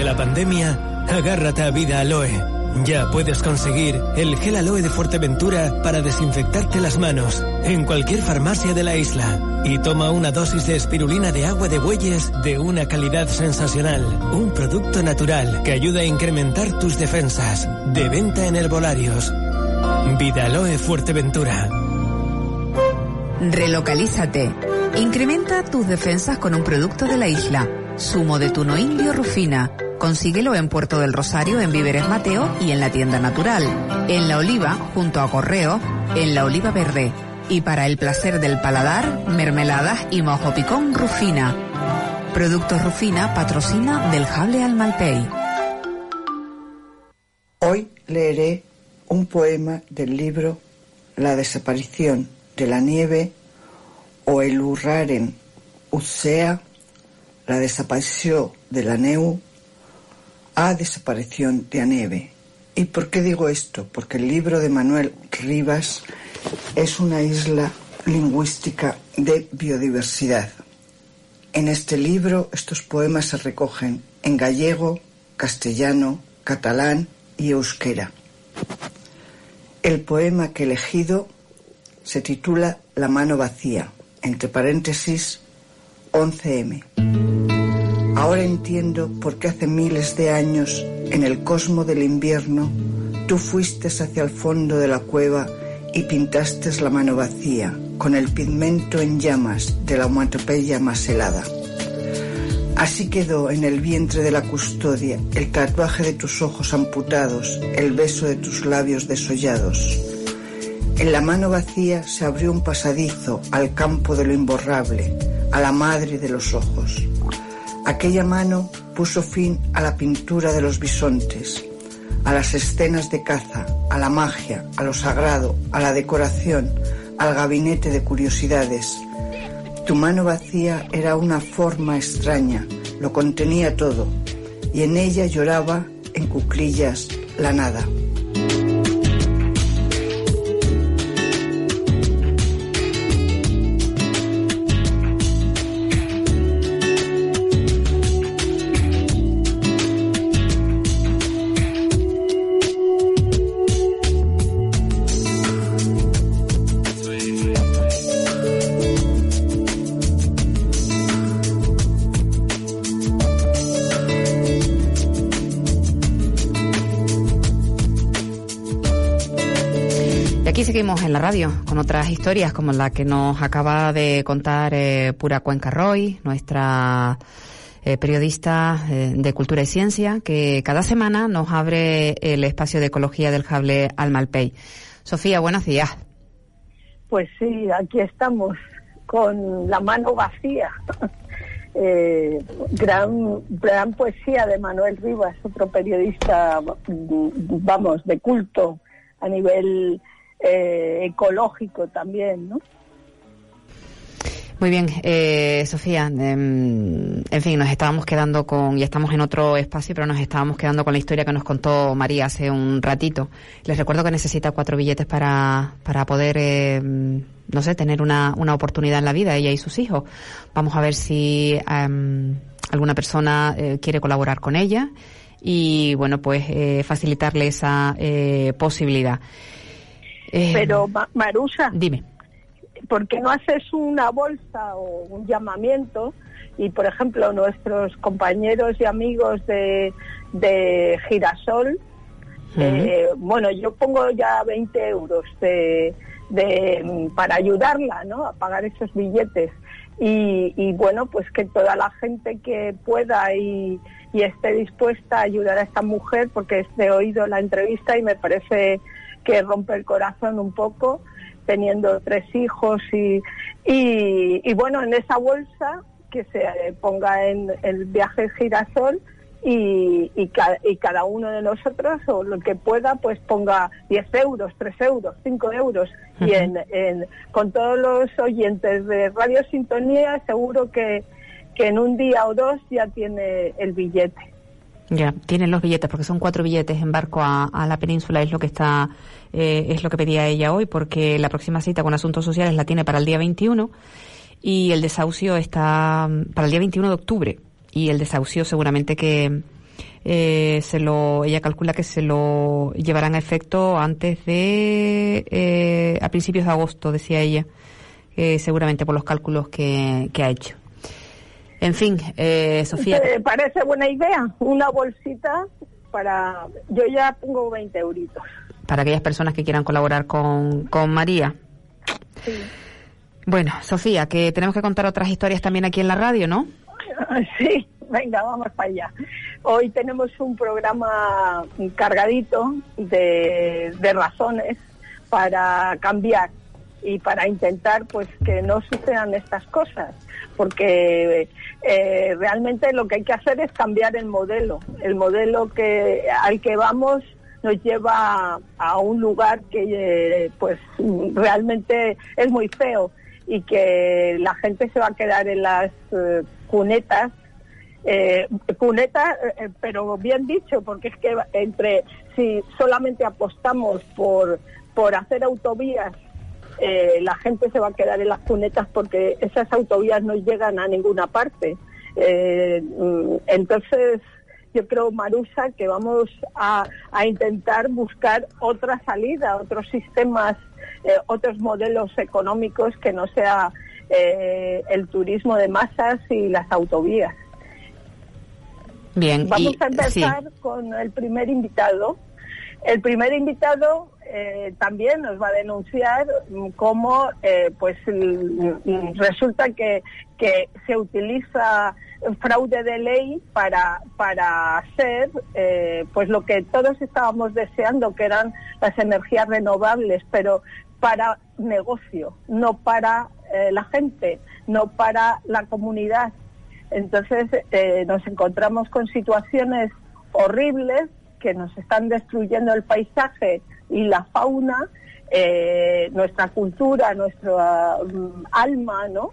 Ante la pandemia, agárrate a Vida Aloe. Ya puedes conseguir el gel aloe de Fuerteventura para desinfectarte las manos en cualquier farmacia de la isla. Y toma una dosis de espirulina de agua de bueyes de una calidad sensacional. Un producto natural que ayuda a incrementar tus defensas. De venta en herbolarios. Vida Aloe Fuerteventura. Relocalízate. Incrementa tus defensas con un producto de la isla. Zumo de tuno indio Rufina. Consíguelo en Puerto del Rosario, en Víveres Mateo y en la tienda natural. En La Oliva, junto a Correo, en La Oliva Verde. Y para el placer del paladar, mermeladas y mojo picón Rufina. Productos Rufina patrocina del Jable al Malpey. Hoy leeré un poema del libro La desaparición de la nieve o el Urraren Utsea, la desaparición de la neu, a desaparición de la nieve. ¿Y por qué digo esto? Porque el libro de Manuel Rivas es una isla lingüística de biodiversidad. En este libro estos poemas se recogen en gallego, castellano, catalán y euskera. El poema que he elegido se titula La mano vacía, entre paréntesis 11M. Ahora entiendo por qué hace miles de años, en el cosmo del invierno, tú fuiste hacia el fondo de la cueva y pintaste la mano vacía, con el pigmento en llamas de la onomatopeya más helada. Así quedó en el vientre de la custodia el tatuaje de tus ojos amputados, el beso de tus labios desollados. En la mano vacía se abrió un pasadizo al campo de lo imborrable, a la madre de los ojos. Aquella mano puso fin a la pintura de los bisontes, a las escenas de caza, a la magia, a lo sagrado, a la decoración, al gabinete de curiosidades. Tu mano vacía era una forma extraña, lo contenía todo, y en ella lloraba en cuclillas la nada. Con otras historias como la que nos acaba de contar eh, Pura Cuenca Roy, nuestra eh, periodista eh, de Cultura y Ciencia, que cada semana nos abre el espacio de ecología del Jable al Malpey. Sofía, buenos días. Pues sí, aquí estamos con la mano vacía. gran, gran poesía de Manuel Rivas, otro periodista, vamos, de culto a nivel eh, ecológico también, ¿no? Muy bien, eh, Sofía. Em, en fin, nos estábamos quedando con, y estamos en otro espacio, pero nos estábamos quedando con la historia que nos contó María hace un ratito. Les recuerdo que necesita cuatro billetes para, para poder, em, no sé, tener una, una oportunidad en la vida, ella y sus hijos. Vamos a ver si em, alguna persona eh, quiere colaborar con ella y, bueno, pues eh, facilitarle esa eh, posibilidad. Eh, Pero, Marusa, dime. ¿por qué no haces una bolsa o un llamamiento? Y, por ejemplo, nuestros compañeros y amigos de, de Girasol, eh, bueno, yo pongo ya 20 euros de, de, para ayudarla ¿no? a pagar esos billetes. Y, y, bueno, pues que toda la gente que pueda y, y esté dispuesta a ayudar a esta mujer, porque he oído la entrevista y me parece que rompe el corazón un poco, teniendo tres hijos y, y, bueno, en esa bolsa que se ponga en el viaje girasol y, y, cada uno de nosotros o lo que pueda pues ponga 10 euros, 3 euros, 5 euros y en, con todos los oyentes de Radio Sintonía seguro que, que en un día o dos ya tiene el billete. Ya, tienen los billetes porque son cuatro billetes en barco a, la península, es lo que está, eh, es lo que pedía ella hoy porque la próxima cita con Asuntos Sociales la tiene para el día 21 y el desahucio está mm, para el día 21 de octubre y el desahucio seguramente que eh, se lo ella calcula que se lo llevarán a efecto antes de eh, a principios de agosto decía ella eh, seguramente por los cálculos que, ha hecho en fin eh, Sofía ¿Te parece buena idea una bolsita para yo ya pongo 20 euritos para aquellas personas que quieran colaborar con, con María sí. bueno Sofía que tenemos que contar otras historias también aquí en la radio ¿no? Sí, venga, vamos para allá. Hoy tenemos un programa cargadito de, razones para cambiar y para intentar pues que no sucedan estas cosas porque eh, realmente lo que hay que hacer es cambiar el modelo. El modelo que al que vamos nos lleva a un lugar que eh, pues realmente es muy feo y que la gente se va a quedar en las eh, cunetas, eh, pero bien dicho, porque es que entre si solamente apostamos por, por hacer autovías, eh, la gente se va a quedar en las cunetas porque esas autovías no llegan a ninguna parte. Mm, entonces, yo creo, Marusa, que vamos a, a intentar buscar otra salida, otros sistemas, otros modelos económicos que no sea eh, el turismo de masas y las autovías. Bien, vamos a empezar con el primer invitado. El primer invitado eh, también nos va a denunciar cómo eh, pues resulta que, que se utiliza fraude de ley para para hacer pues lo que todos estábamos deseando que eran las energías renovables pero para negocio no para eh, la gente, no para la comunidad. Entonces eh, nos encontramos con situaciones horribles que nos están destruyendo el paisaje y la fauna, eh, nuestra cultura, nuestra mm, alma, ¿no?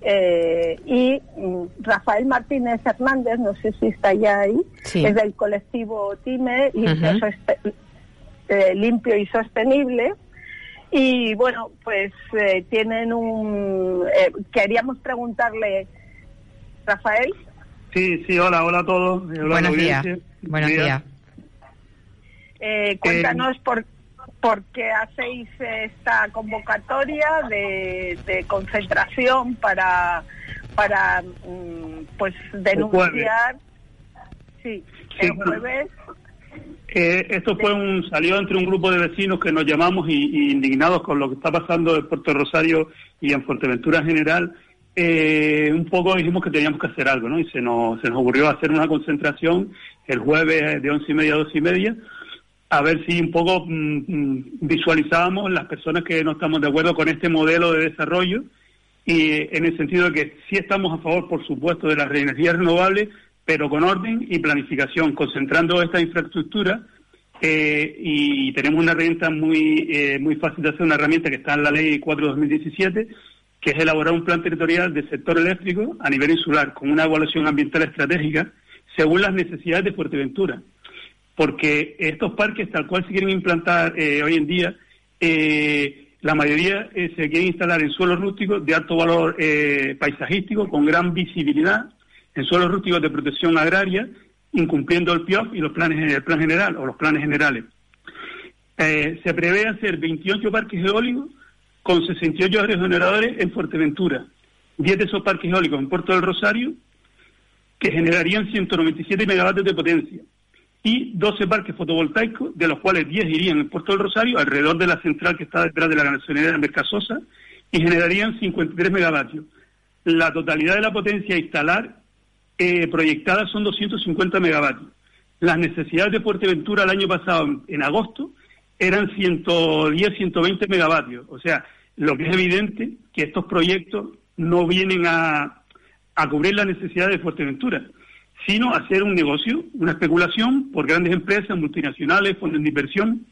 y mm, Rafael Martínez Hernández, no sé si está ya ahí, es del colectivo TIME, limpio y Sostenible, y bueno, pues eh, tienen un... Eh, queríamos preguntarle, Rafael. Sí, sí, hola, hola a todos. Buenos días. Buenos días. Eh, cuéntanos por, por qué hacéis esta convocatoria de, de concentración para, para mm, pues denunciar. Sí, el jueves eh, esto fue un salió entre un grupo de vecinos que nos llamamos y, indignados con lo que está pasando en Puerto Rosario y en Fuerteventura en general. Eh, un poco dijimos que teníamos que hacer algo, ¿no? Y se nos, se nos ocurrió hacer una concentración el jueves de once y media a dos y media, a ver si un poco mm, mm, visualizábamos las personas que no estamos de acuerdo con este modelo de desarrollo y en el sentido de que sí estamos a favor, por supuesto, de las energías renovables, pero con orden y planificación, concentrando esta infraestructura eh, y tenemos una herramienta muy, eh, muy fácil de hacer, una herramienta que está en la Ley 4-2017, que es elaborar un plan territorial del sector eléctrico a nivel insular, con una evaluación ambiental estratégica según las necesidades de Fuerteventura. Porque estos parques, tal cual se quieren implantar eh, hoy en día, la mayoría se quieren instalar en suelos rústicos de alto valor paisajístico, con gran visibilidad, en suelos rústicos de protección agraria, incumpliendo el PIOF y los planes, el plan general o los planes generales. Eh, se prevé hacer 28 parques eólicos con 68 generadores en Fuerteventura, 10 de esos parques eólicos en Puerto del Rosario, que generarían 197 megavatios de potencia, y 12 parques fotovoltaicos, de los cuales 10 irían en Puerto del Rosario, alrededor de la central que está detrás de la gasolinera de Mercasosa, y generarían 53 megavatios. La totalidad de la potencia a instalar eh, proyectadas son 250 megavatios. Las necesidades de Fuerteventura el año pasado, en, agosto, eran 110, 120 megavatios. O sea, lo que es evidente que estos proyectos no vienen a, a cubrir las necesidades de Fuerteventura, sino hacer un negocio, una especulación por grandes empresas multinacionales, fondos de inversión,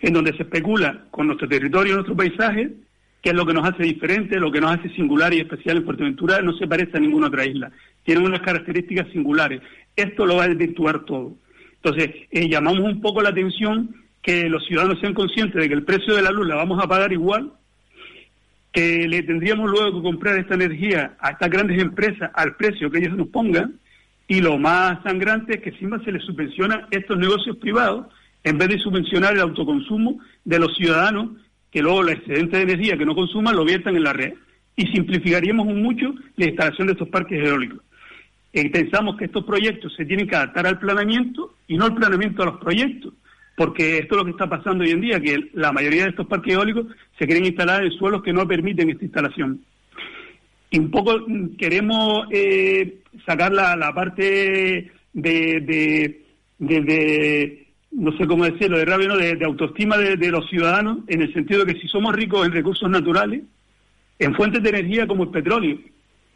en donde se especula con nuestro territorio, nuestro paisaje, que es lo que nos hace diferente, lo que nos hace singular y especial en Fuerteventura, no se parece a ninguna otra isla. Tiene unas características singulares. Esto lo va a desvirtuar todo. Entonces, eh, llamamos un poco la atención que los ciudadanos sean conscientes de que el precio de la luz la vamos a pagar igual, que le tendríamos luego que comprar esta energía a estas grandes empresas al precio que ellos nos pongan, y lo más sangrante es que encima se les subvenciona estos negocios privados en vez de subvencionar el autoconsumo de los ciudadanos que luego la excedente de energía que no consuman lo viertan en la red. Y simplificaríamos mucho la instalación de estos parques eólicos. Eh, pensamos que estos proyectos se tienen que adaptar al planeamiento y no al planeamiento a los proyectos, porque esto es lo que está pasando hoy en día, que la mayoría de estos parques eólicos se quieren instalar en suelos que no permiten esta instalación. Y un poco queremos eh, sacar la, parte de, no sé cómo decirlo, de rabia, de, autoestima de, los ciudadanos, en el sentido de que si somos ricos en recursos naturales, en fuentes de energía como el petróleo,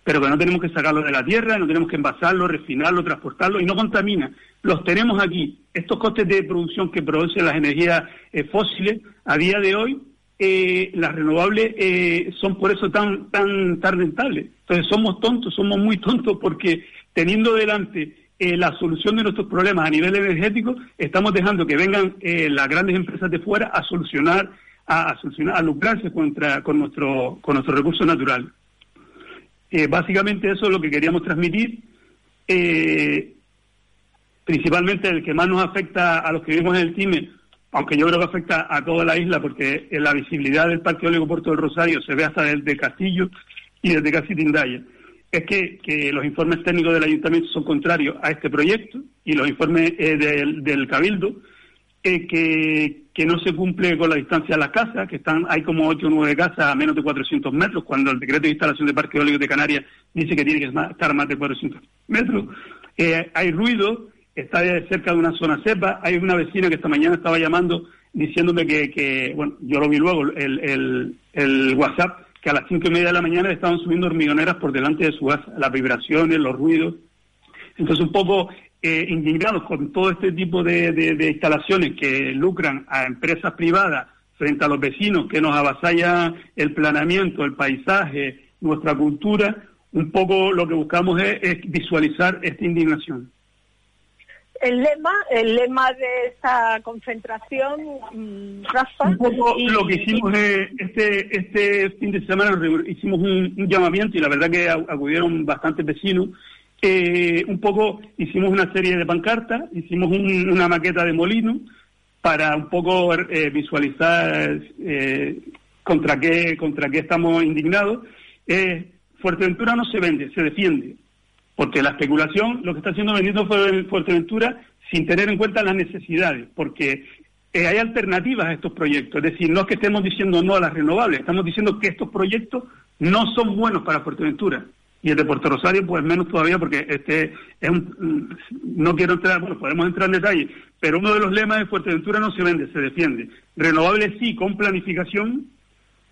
pero que no tenemos que sacarlo de la tierra, no tenemos que envasarlo, refinarlo, transportarlo y no contamina. Los tenemos aquí. Estos costes de producción que producen las energías eh, fósiles, a día de hoy, eh, las renovables eh, son por eso tan, tan, tan rentables. Entonces somos tontos, somos muy tontos porque teniendo delante eh, la solución de nuestros problemas a nivel energético, estamos dejando que vengan las grandes empresas de fuera a solucionar, a, solucionar, a lucrarse contra, con nuestro, con nuestro recurso natural. Eh, básicamente eso es lo que queríamos transmitir. principalmente el que más nos afecta a los que vivimos en el TIME, aunque yo creo que afecta a toda la isla, porque la visibilidad del Parque Eólico Puerto del Rosario se ve hasta desde Castillo y desde casi Tindaya es que, los informes técnicos del ayuntamiento son contrarios a este proyecto y los informes eh, del, Cabildo, eh, que, no se cumple con la distancia de las casas, que están hay como 8 o 9 casas a menos de 400 metros, cuando el decreto de instalación de parques eólicos de Canarias dice que tiene que estar más de 400 metros. Eh, hay ruido, está cerca de una zona cepa, hay una vecina que esta mañana estaba llamando diciéndome que, bueno, yo lo vi luego, el, el WhatsApp, que a las cinco y media de la mañana estaban subiendo hormigoneras por delante de su casa, las vibraciones, los ruidos. Entonces, un poco eh, indignados con todo este tipo de, instalaciones que lucran a empresas privadas frente a los vecinos que nos avasalla el planeamiento, el paisaje, nuestra cultura, un poco lo que buscamos es visualizar esta indignación el lema, el lema de esta concentración, mm, Rafa. Un poco lo que hicimos este este fin de semana, hicimos un, llamamiento y la verdad que acudieron bastantes vecinos. Eh, un poco hicimos una serie de pancartas, hicimos una maqueta de molino para un poco eh, visualizar eh, contra qué contra qué estamos indignados. Fuerteventura no se vende, se defiende porque la especulación lo que está haciendo vendiendo Fuerteventura sin tener en cuenta las necesidades, porque eh, hay alternativas a estos proyectos. Es decir, no es que estemos diciendo no a las renovables, estamos diciendo que estos proyectos no son buenos para Fuerteventura. Y el de Puerto Rosario, pues menos todavía, porque este es un, no quiero entrar, bueno, podemos entrar en detalle, pero uno de los lemas de Fuerteventura no se vende, se defiende. Renovables sí, con planificación,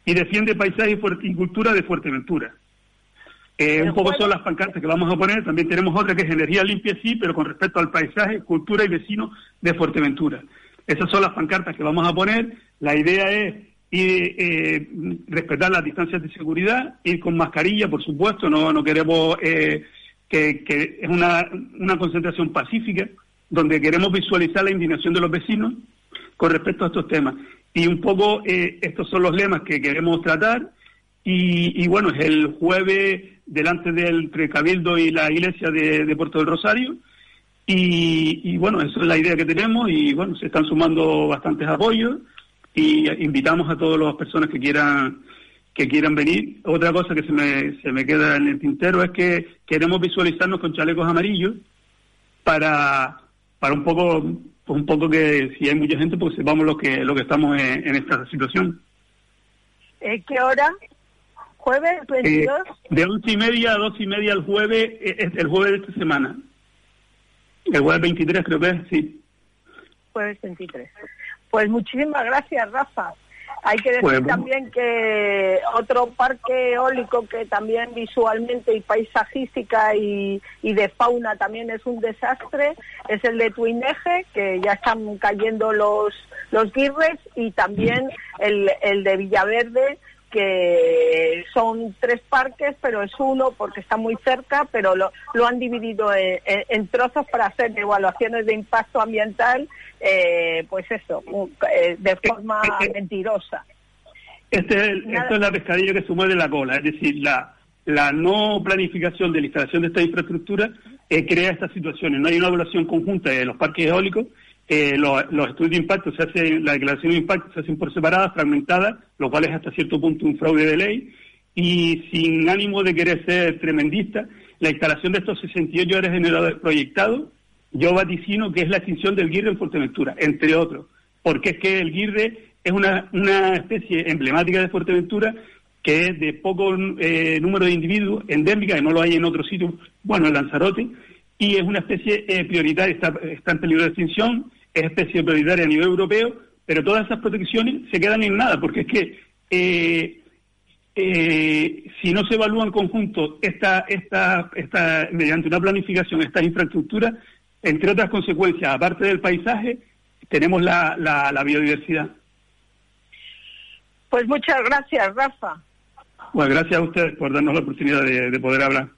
y defiende paisaje y cultura de Fuerteventura. Eh, un poco son las pancartas que vamos a poner. También tenemos otra que es energía limpia, sí, pero con respecto al paisaje, cultura y vecino de Fuerteventura. Esas son las pancartas que vamos a poner. La idea es eh, respetar las distancias de seguridad, ir con mascarilla, por supuesto. No, no queremos eh, que, que, es una, una concentración pacífica, donde queremos visualizar la indignación de los vecinos con respecto a estos temas. Y un poco estos son los lemas que queremos tratar. Y, y bueno, es el jueves delante del Cabildo y la iglesia de, Puerto del Rosario. Y, bueno, esa es la idea que tenemos y bueno, se están sumando bastantes apoyos y invitamos a todas las personas que quieran que quieran venir. Otra cosa que se me, se me queda en el tintero es que queremos visualizarnos con chalecos amarillos para, para un poco pues un poco que si hay mucha gente pues sepamos lo que lo que estamos en, en esta situación. ¿Qué hora? ¿Jueves 22? Eh, de once y media a dos y media el jueves, eh, es el jueves de esta semana. El jueves 23 creo que es, sí. Jueves 23. Pues muchísimas gracias, Rafa. Hay que decir también que otro parque eólico que también visualmente y paisajística y, de fauna también es un desastre es el de Tuineje, que ya están cayendo los, los guirres, y también el, el de Villaverde, que son tres parques, pero es uno porque está muy cerca, pero lo, lo han dividido en, trozos para hacer evaluaciones de impacto ambiental, eh, pues eso, eh, de forma mentirosa. Este esto es la pescadilla que se mueve la cola, es decir, la, la no planificación de la instalación de esta infraestructura eh, crea estas situaciones. No hay una evaluación conjunta de los parques eólicos eh, los, estudios de impacto se hacen, la declaración de impacto se hacen por separada, fragmentada, lo cual es hasta cierto punto un fraude de ley, y sin ánimo de querer ser tremendista, la instalación de estos 68 horas generadores proyectados, yo vaticino que es la extinción del guirre en Fuerteventura, entre otros, porque es que el guirre es una, una especie emblemática de Fuerteventura que es de poco eh, número de individuos, endémica, que no lo hay en otros sitios, bueno, en Lanzarote, y es una especie eh, prioritaria, está, está en peligro de extinción, es especie prioritaria a nivel europeo, pero todas esas protecciones se quedan en nada, porque es que eh, eh, si no se evalúa en conjunto esta, esta, esta, mediante una planificación estas infraestructuras, entre otras consecuencias, aparte del paisaje, tenemos la, la, biodiversidad. Pues muchas gracias, Rafa. Bueno, gracias a ustedes por darnos la oportunidad de poder hablar.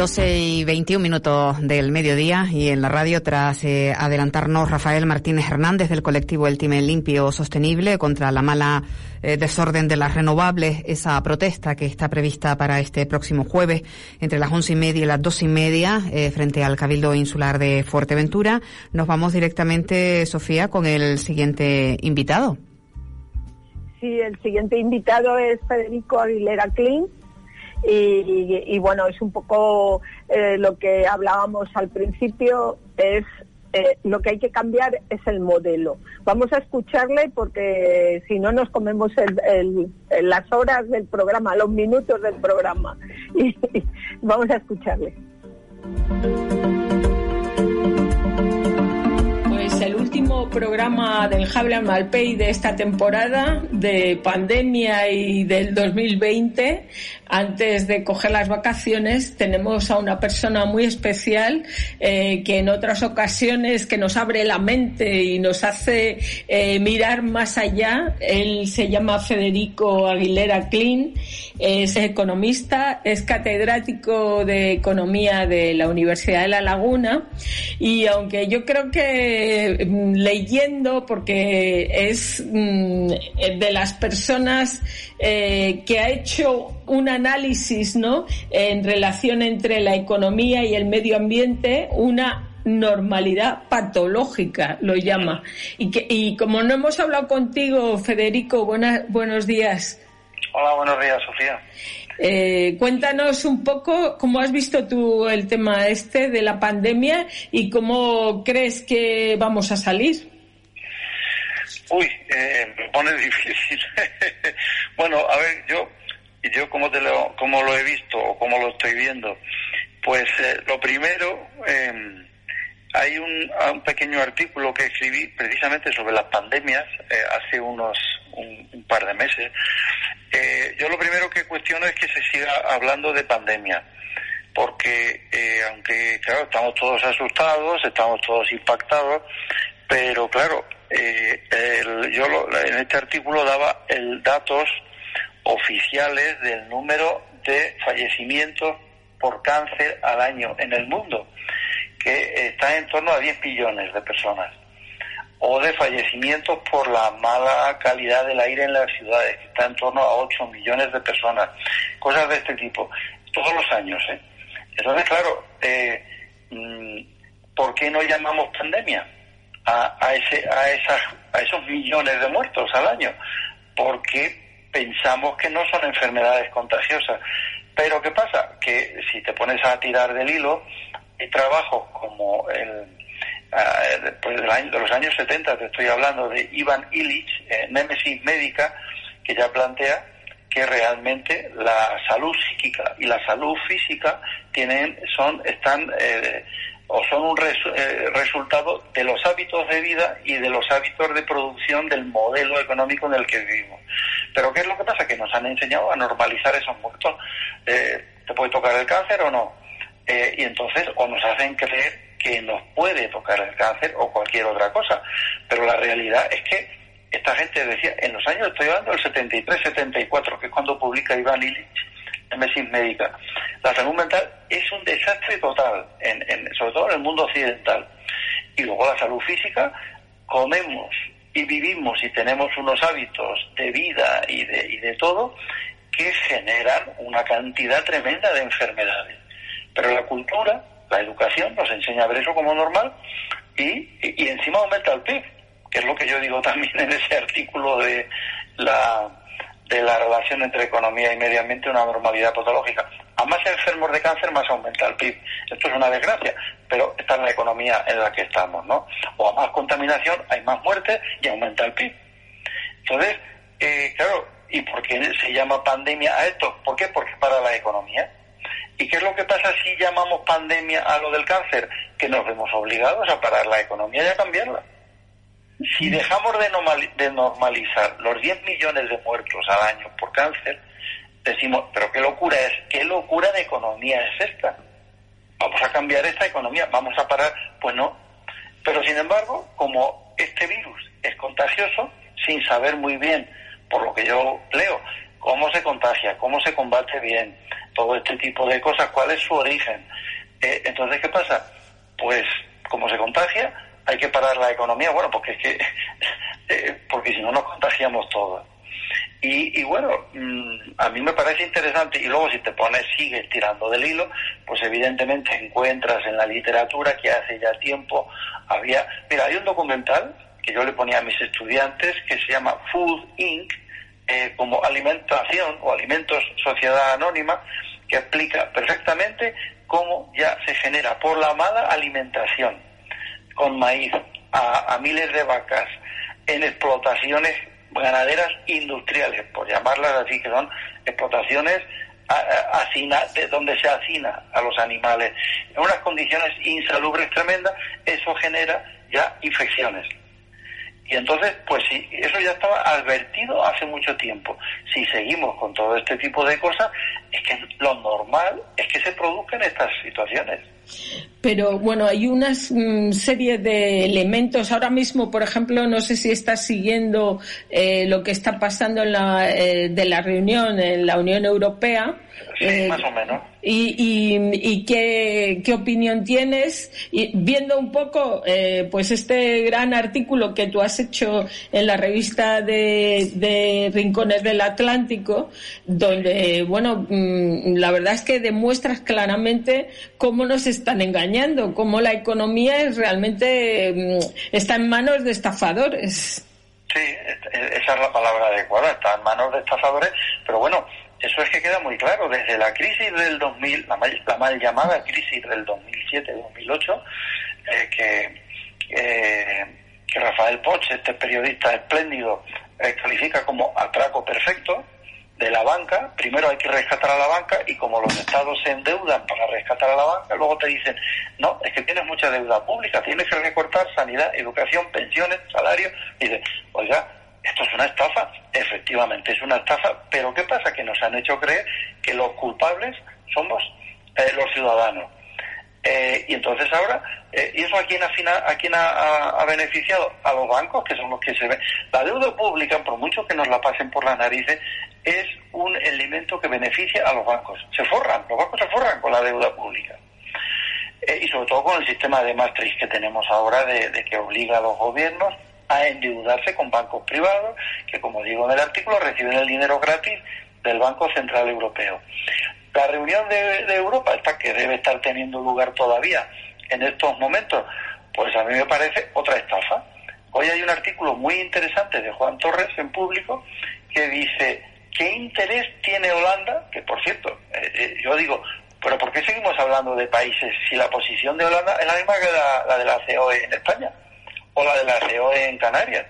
12 y 21 minutos del mediodía y en la radio tras eh, adelantarnos Rafael Martínez Hernández del colectivo El Time Limpio Sostenible contra la mala eh, desorden de las renovables, esa protesta que está prevista para este próximo jueves entre las once y media y las dos y media eh, frente al Cabildo Insular de Fuerteventura. Nos vamos directamente, Sofía, con el siguiente invitado. Sí, el siguiente invitado es Federico Aguilera Klein y, bueno, es un poco eh, lo que hablábamos al principio, es eh, lo que hay que cambiar es el modelo. Vamos a escucharle porque si no nos comemos las horas del programa, los minutos del programa. Y vamos a escucharle. el último programa del Jablan Malpey de esta temporada de pandemia y del 2020. Antes de coger las vacaciones tenemos a una persona muy especial eh, que en otras ocasiones que nos abre la mente y nos hace eh, mirar más allá. Él se llama Federico Aguilera Klein, es economista, es catedrático de economía de la Universidad de La Laguna y aunque yo creo que Mm, leyendo porque es mm, de las personas eh, que ha hecho un análisis ¿no? en relación entre la economía y el medio ambiente, una normalidad patológica, lo llama. Y, que, y como no hemos hablado contigo, Federico, buenos días. Hola, buenos días, Sofía. Eh, cuéntanos un poco cómo has visto tú el tema este de la pandemia y cómo crees que vamos a salir. Uy, eh, me pone difícil. bueno, a ver, yo, yo como, te lo, como lo he visto o como lo estoy viendo, pues eh, lo primero, em, hay un, un, pequeño artículo que escribí precisamente sobre las pandemias hace unos un, par de meses. Eh, yo lo primero que cuestiono es que se siga hablando de pandemia, porque eh, aunque, claro, estamos todos asustados, estamos todos impactados, pero claro, eh, yo en este artículo daba el datos oficiales del número de fallecimientos por cáncer al año en el mundo, que está en torno a 10 millones de personas o de fallecimientos por la mala calidad del aire en las ciudades, que está en torno a 8 millones de personas, cosas de este tipo, todos los años. ¿eh? Entonces, claro, eh, mm, ¿por qué no llamamos pandemia a, a, ese, a, esas, a esos millones de muertos al año? Porque pensamos que no son enfermedades contagiosas. Pero ¿qué pasa? Que si te pones a tirar del hilo, hay trabajos como el pues de los años 70, te estoy hablando de Ivan Illich, eh, Nemesis Médica, que ya plantea que realmente la salud psíquica y la salud física tienen, son, están eh, o son un eh, resultado de los hábitos de vida y de los hábitos de producción del modelo económico en el que vivimos. Pero ¿qué es lo que pasa? Que nos han enseñado a normalizar esos muertos. Eh, ¿Te puede tocar el cáncer o no? Eh, y entonces, o nos hacen creer que nos puede tocar el cáncer o cualquier otra cosa. Pero la realidad es que esta gente decía, en los años, estoy hablando del 73-74, que es cuando publica Iván Illich Nemesis Médica. La salud mental es un desastre total, en, sobre todo en el mundo occidental. Y luego la salud física, comemos y vivimos y tenemos unos hábitos de vida y de, y de todo que generan una cantidad tremenda de enfermedades. Pero la cultura, la educación nos enseña a ver eso como normal y, y encima aumenta el PIB, que es lo que yo digo también en ese artículo de la de la relación entre economía y medio ambiente una normalidad patológica. A más enfermos de cáncer, más aumenta el PIB. Esto es una desgracia, pero esta es la economía en la que estamos, ¿no? O a más contaminación, hay más muertes y aumenta el PIB. Entonces, eh, claro, ¿y por qué se llama pandemia a esto? ¿Por qué? Porque para la economía. ¿Y qué es lo que pasa si llamamos pandemia a lo del cáncer? Que nos vemos obligados a parar la economía y a cambiarla. Si dejamos de, normalizar los 10 millones de muertos al año por cáncer, decimos, pero qué locura es, qué locura de economía es esta. Vamos a cambiar esta economía, vamos a parar, pues no. Pero sin embargo, como este virus es contagioso, sin saber muy bien, por lo que yo leo, cómo se contagia, cómo se combate bien, todo este tipo de cosas, cuál es su origen. Eh, entonces, ¿qué pasa? Pues como se contagia, hay que parar la economía, bueno, porque es que, eh, porque si no nos contagiamos todos. Y, bueno, mm, a mí me parece interesante, y luego si te pones, sigues tirando del hilo, pues evidentemente encuentras en la literatura que hace ya tiempo había, mira, hay un documental que yo le ponía a mis estudiantes que se llama Food Inc., eh, como alimentación o alimentos sociedad anónima, que explica perfectamente cómo ya se genera por la mala alimentación con maíz a, miles de vacas en explotaciones ganaderas industriales, por llamarlas así, que son explotaciones de donde se hacina a los animales en unas condiciones insalubres tremendas, eso genera ya infecciones. Y entonces, pues sí, eso ya estaba advertido hace mucho tiempo. Si seguimos con todo este tipo de cosas, es que lo normal es que se produzcan estas situaciones. Pero bueno, hay una mm, serie de elementos. Ahora mismo, por ejemplo, no sé si estás siguiendo eh, lo que está pasando en la, eh, de la reunión en la Unión Europea. Sí, eh, más o menos. Y, y, qué, qué, opinión tienes y viendo un poco pues este gran artículo que tú has hecho en la revista de, de Rincones del Atlántico donde bueno mm, la verdad es que demuestras claramente cómo nos están engañando, cómo la economía es realmente mm, está en manos de estafadores. Sí, esa es la palabra adecuada, está en manos de estafadores, pero bueno, eso es que queda muy claro, desde la crisis del 2000, la mal, llamada crisis del 2007-2008, eh, que, eh, que Rafael Poch, este periodista espléndido, eh, califica como atraco perfecto, de la banca, primero hay que rescatar a la banca y como los estados se endeudan para rescatar a la banca, luego te dicen, no, es que tienes mucha deuda pública, tienes que recortar sanidad, educación, pensiones, salarios, y dices, oiga, esto es una estafa, efectivamente es una estafa, pero ¿qué pasa? Que nos han hecho creer que los culpables somos eh, los ciudadanos. Eh, y entonces ahora, eh, ¿y eso a quién, a, quién ha, beneficiado? A los bancos, que son los que se ven. La deuda pública, por mucho que nos la pasen por las narices, es un elemento que beneficia a los bancos. Se forran, los bancos se forran con la deuda pública. Eh, y sobre todo con el sistema de Maastricht que tenemos ahora de, que obliga a los gobiernos a endeudarse con bancos privados que, como digo en el artículo, reciben el dinero gratis del Banco Central Europeo. La reunión de, Europa, esta que debe estar teniendo lugar todavía en estos momentos, pues a mí me parece otra estafa. Hoy hay un artículo muy interesante de Juan Torres en público que dice ¿Qué interés tiene Holanda? Que por cierto, eh, eh, yo digo, pero ¿por qué seguimos hablando de países si la posición de Holanda es la misma que la, de la COE en España o la de la COE en Canarias?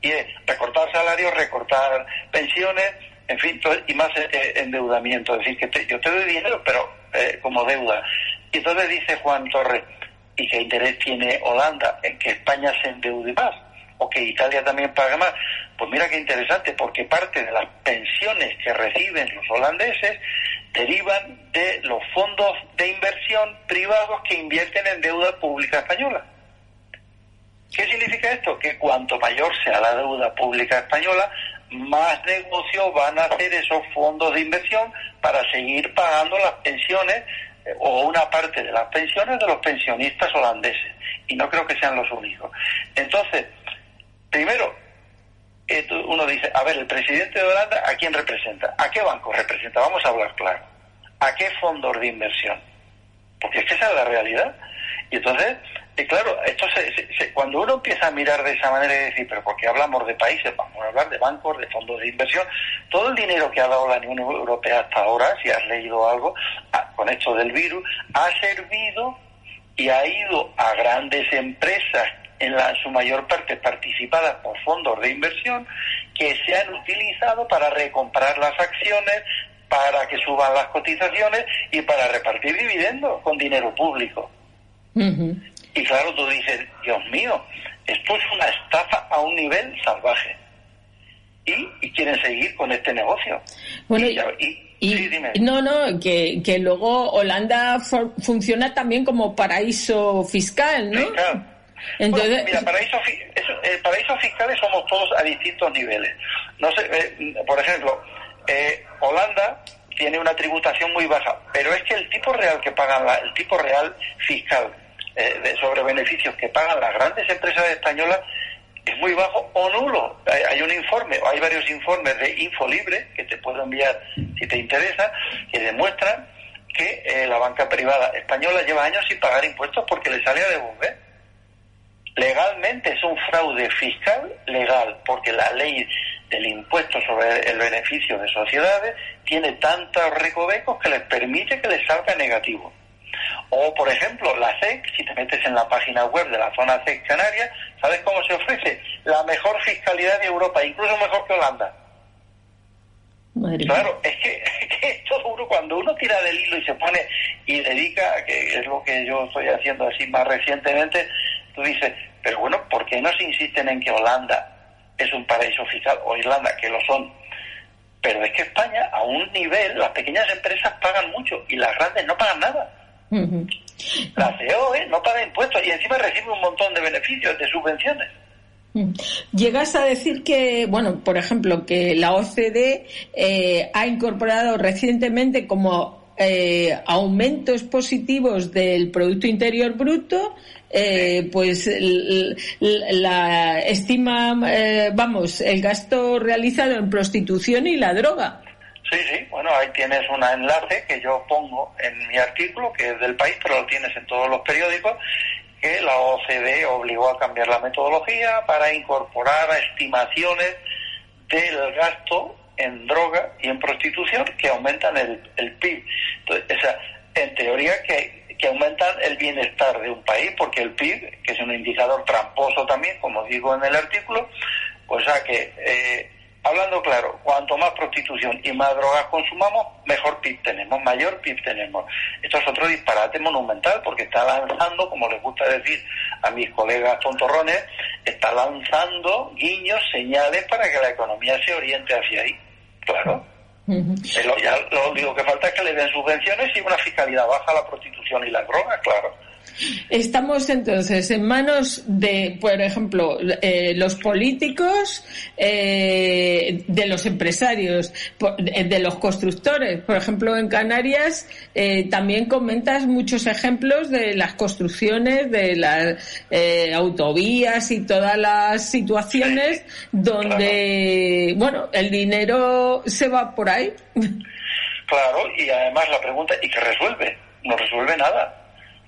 Y es recortar salarios, recortar pensiones, en fin, y más eh, endeudamiento. Es decir, que yo te doy dinero, pero eh, como deuda. Y entonces dice Juan Torres, ¿y qué interés tiene Holanda en que España se endeude más? o que Italia también pague más. Pues mira qué interesante, porque parte de las pensiones que reciben los holandeses derivan de los fondos de inversión privados que invierten en deuda pública española. ¿Qué significa esto? Que cuanto mayor sea la deuda pública española, más negocios van a hacer esos fondos de inversión para seguir pagando las pensiones eh, o una parte de las pensiones de los pensionistas holandeses. Y no creo que sean los únicos. Entonces, primero, uno dice, a ver, el presidente de Holanda, ¿a quién representa? ¿A qué banco representa? Vamos a hablar claro. ¿A qué fondos de inversión? Porque es que esa es la realidad. Y entonces, y claro, esto cuando uno empieza a mirar de esa manera y decir, pero porque hablamos de países, vamos a hablar de bancos, de fondos de inversión, todo el dinero que ha dado la Unión Europea hasta ahora, si has leído algo, con esto del virus, ha servido y ha ido a grandes empresas en la, su mayor parte participadas por fondos de inversión que se han utilizado para recomprar las acciones, para que suban las cotizaciones y para repartir dividendos con dinero público. Y claro, tú dices, Dios mío, esto es una estafa a un nivel salvaje. Y, quieren seguir con este negocio. Bueno, y, no, no, que, que luego Holanda funciona también como paraíso fiscal, ¿no? Entonces, mira, paraísos, eh, paraísos fiscales somos todos a distintos niveles. No sé, eh, por ejemplo, eh, Holanda tiene una tributación muy baja, pero es que el tipo real que pagan, la, el tipo real fiscal de, sobre beneficios que pagan las grandes empresas españolas es muy bajo o nulo. Hay, un informe, hay varios informes de Infolibre que te puedo enviar si te interesa, que demuestran que la banca privada española lleva años sin pagar impuestos porque le sale a devolver. Legalmente es un fraude fiscal legal, porque la ley del impuesto sobre el beneficio de sociedades tiene tantos recovecos que les permite que les salga negativo. O, por ejemplo, la SEC, si te metes en la página web de la zona SEC Canaria, ¿sabes cómo se ofrece? La mejor fiscalidad de Europa, incluso mejor que Holanda. claro, es que, esto uno, cuando uno tira del hilo y se pone y dedica, que es lo que yo estoy haciendo así más recientemente, Tú dices, pero bueno, ¿por qué no se insisten en que Holanda es un paraíso fiscal o Irlanda, que lo son? Pero es que España, a un nivel, las pequeñas empresas pagan mucho y las grandes no pagan nada. La CEO ¿eh? no paga impuestos y encima recibe un montón de beneficios, de subvenciones. Llegas a decir que, bueno, por ejemplo, que la OCDE eh, ha incorporado recientemente como eh, aumentos positivos del Producto Interior Bruto eh, pues la estima, eh, vamos, el gasto realizado en prostitución y la droga. Sí, sí, bueno, ahí tienes un enlace que yo pongo en mi artículo, que es del país, pero lo tienes en todos los periódicos, que la OCDE obligó a cambiar la metodología para incorporar estimaciones del gasto en droga y en prostitución que aumentan el, el PIB. Entonces, o en teoría que que aumentan el bienestar de un país, porque el PIB, que es un indicador tramposo también, como digo en el artículo, pues a que, eh, hablando claro, cuanto más prostitución y más drogas consumamos, mejor PIB tenemos, mayor PIB tenemos. Esto es otro disparate monumental, porque está lanzando, como les gusta decir a mis colegas tontorrones, está lanzando guiños, señales para que la economía se oriente hacia ahí. Claro lo, ya, lo único que falta es que le den subvenciones y una fiscalidad baja a la prostitución y las drogas, claro. Estamos entonces en manos de, por ejemplo, eh, los políticos, eh, de los empresarios, de los constructores. Por ejemplo, en Canarias eh, también comentas muchos ejemplos de las construcciones, de las autovías y todas las situaciones donde, bueno, el dinero se va por ahí. Claro, y además la pregunta, ¿y qué resuelve? No resuelve nada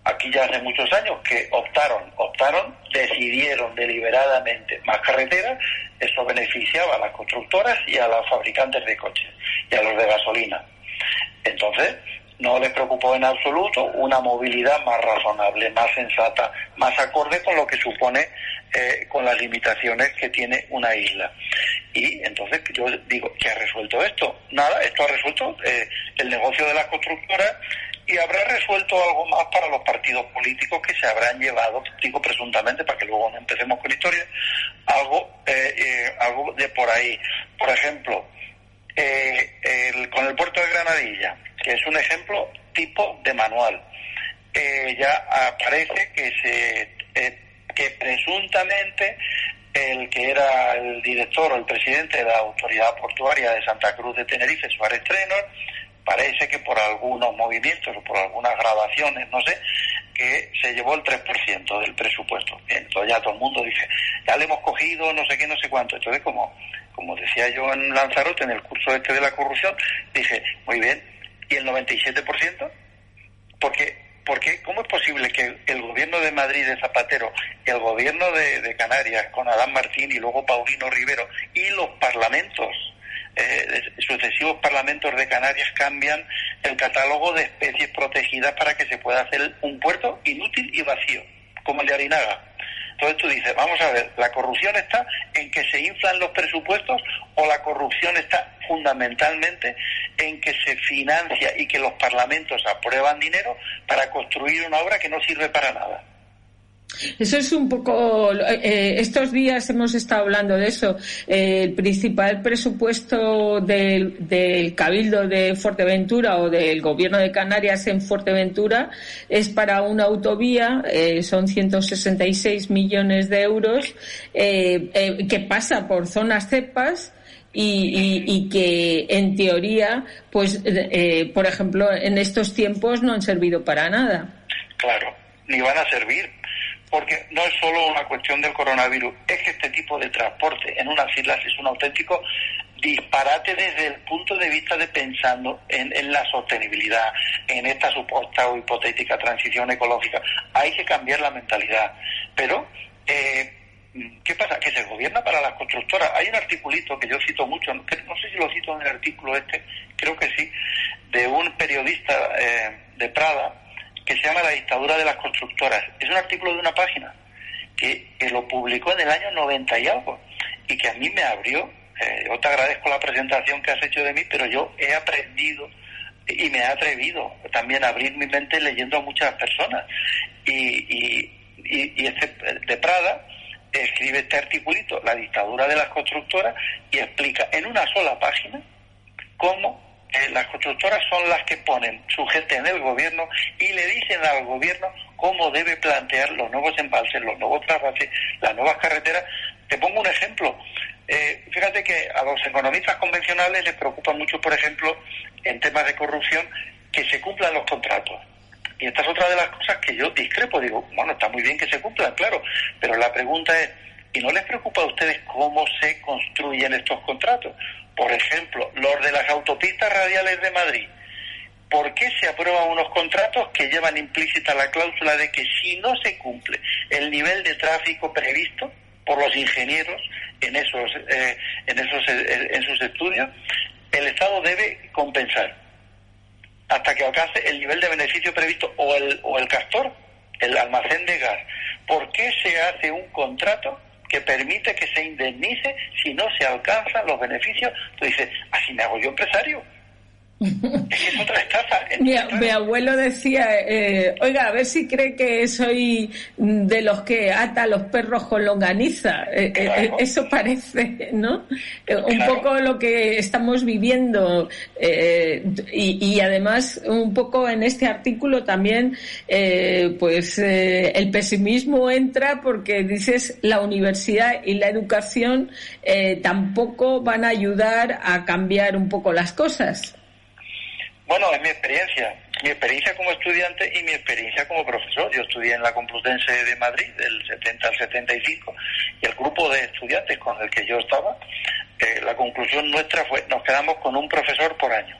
aquí ya hace muchos años que optaron, optaron, decidieron deliberadamente más carreteras, eso beneficiaba a las constructoras y a los fabricantes de coches y a los de gasolina. Entonces, no les preocupó en absoluto una movilidad más razonable, más sensata, más acorde con lo que supone, eh, con las limitaciones que tiene una isla. Y entonces yo digo, ¿qué ha resuelto esto? Nada, esto ha resuelto eh, el negocio de las constructoras y habrá resuelto algo más para los partidos políticos que se habrán llevado, digo presuntamente, para que luego no empecemos con historia, algo, eh, eh, algo de por ahí. Por ejemplo, el, con el puerto de Granadilla, que es un ejemplo tipo de manual. ya aparece que se que presuntamente el que era el director o el presidente de la Autoridad Portuaria de Santa Cruz de Tenerife, Suárez Trenor, parece que por algunos movimientos o por algunas grabaciones, no sé, que se llevó el 3% del presupuesto. entonces ya todo el mundo dice, ya le hemos cogido no sé qué, no sé cuánto. Entonces, como, como decía yo en Lanzarote, en el curso este de la corrupción, dije, muy bien, ¿y el 97%? Porque porque ¿cómo es posible que el gobierno de Madrid de Zapatero, el gobierno de, Canarias con Adán Martín y luego Paulino Rivero y los parlamentos, eh, sucesivos parlamentos de Canarias cambian el catálogo de especies protegidas para que se pueda hacer un puerto inútil y vacío, como el de Arinaga? Entonces tú dices, vamos a ver, ¿la corrupción está en que se inflan los presupuestos o la corrupción está fundamentalmente en que se financia y que los parlamentos aprueban dinero para construir una obra que no sirve para nada? Eso es un poco. Eh, estos días hemos estado hablando de eso. el principal presupuesto del, Cabildo de Fuerteventura o del Gobierno de Canarias en Fuerteventura es para una autovía, eh, son 166 millones de euros, eh, que pasa por zonas cepas. Y, y, que en teoría, pues, por ejemplo, en estos tiempos no han servido para nada. Claro, ni van a servir porque no es solo una cuestión del coronavirus, es que este tipo de transporte en unas islas es un auténtico disparate desde el punto de vista de pensando en, la sostenibilidad, en esta supuesta o hipotética transición ecológica. Hay que cambiar la mentalidad. Pero, eh, ¿qué pasa? Que se gobierna para las constructoras. Hay un articulito que yo cito mucho, no sé si lo cito en el artículo este, creo que sí, de un periodista eh, de Prada, que se llama La dictadura de las constructoras. Es un artículo de una página que, lo publicó en el año 90 y algo y que a mí me abrió. Eh, yo te agradezco la presentación que has hecho de mí, pero yo he aprendido y me he atrevido también a abrir mi mente leyendo a muchas personas. Y, y, y, este de Prada escribe este articulito, La dictadura de las constructoras, y explica en una sola página cómo las constructoras son las que ponen su gente en el gobierno y le dicen al gobierno cómo debe plantear los nuevos embalses, los nuevos trasvases, las nuevas carreteras. Te pongo un ejemplo. Eh, fíjate que a los economistas convencionales les preocupa mucho, por ejemplo, en temas de corrupción, que se cumplan los contratos. Y esta es otra de las cosas que yo discrepo. Digo, bueno, está muy bien que se cumplan, claro, pero la pregunta es, ¿y no les preocupa a ustedes cómo se construyen estos contratos? Por ejemplo, los de las autopistas radiales de Madrid. ¿Por qué se aprueban unos contratos que llevan implícita la cláusula de que si no se cumple el nivel de tráfico previsto por los ingenieros en esos, eh, en esos eh, en sus estudios, el Estado debe compensar hasta que alcance el nivel de beneficio previsto o el, o el castor, el almacén de gas. ¿Por qué se hace un contrato que permite que se indemnice si no se alcanzan los beneficios. Tú dices, así me hago yo empresario. Es otra estafa. Mi, abuelo decía, eh, oiga, a ver si cree que soy de los que ata a los perros con longaniza. Eh, eh, eso parece, ¿no? Un poco lo que estamos viviendo. Y, y, además, un poco en este artículo también, pues el pesimismo entra porque dices la universidad y la educación tampoco van a ayudar a cambiar un poco las cosas. Bueno, es mi experiencia, mi experiencia como estudiante y mi experiencia como profesor. Yo estudié en la Complutense de Madrid del 70 al 75 y el grupo de estudiantes con el que yo estaba, eh, la conclusión nuestra fue nos quedamos con un profesor por año.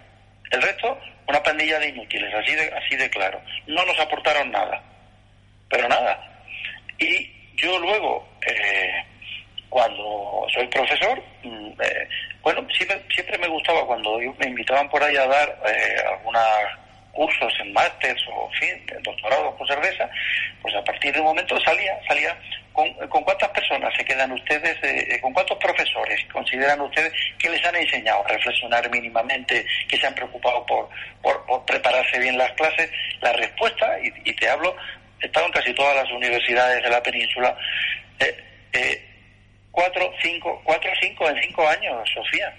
El resto, una pandilla de inútiles, así de, así de claro. No nos aportaron nada, pero nada. Y yo luego, eh, cuando soy profesor, mm, eh, bueno, siempre, siempre me gustaba cuando me invitaban por ahí a dar eh, algunos cursos en másters o, en fin, doctorados con cerveza, pues a partir de un momento salía, salía ¿con, cuántas personas se quedan ustedes, eh, con cuántos profesores consideran ustedes que les han enseñado a reflexionar mínimamente, que se han preocupado por, por, prepararse bien las clases? La respuesta, y, te hablo, he estado en casi todas las universidades de la península, eh, eh, cuatro, cinco, cuatro cinco en cinco años, Sofía.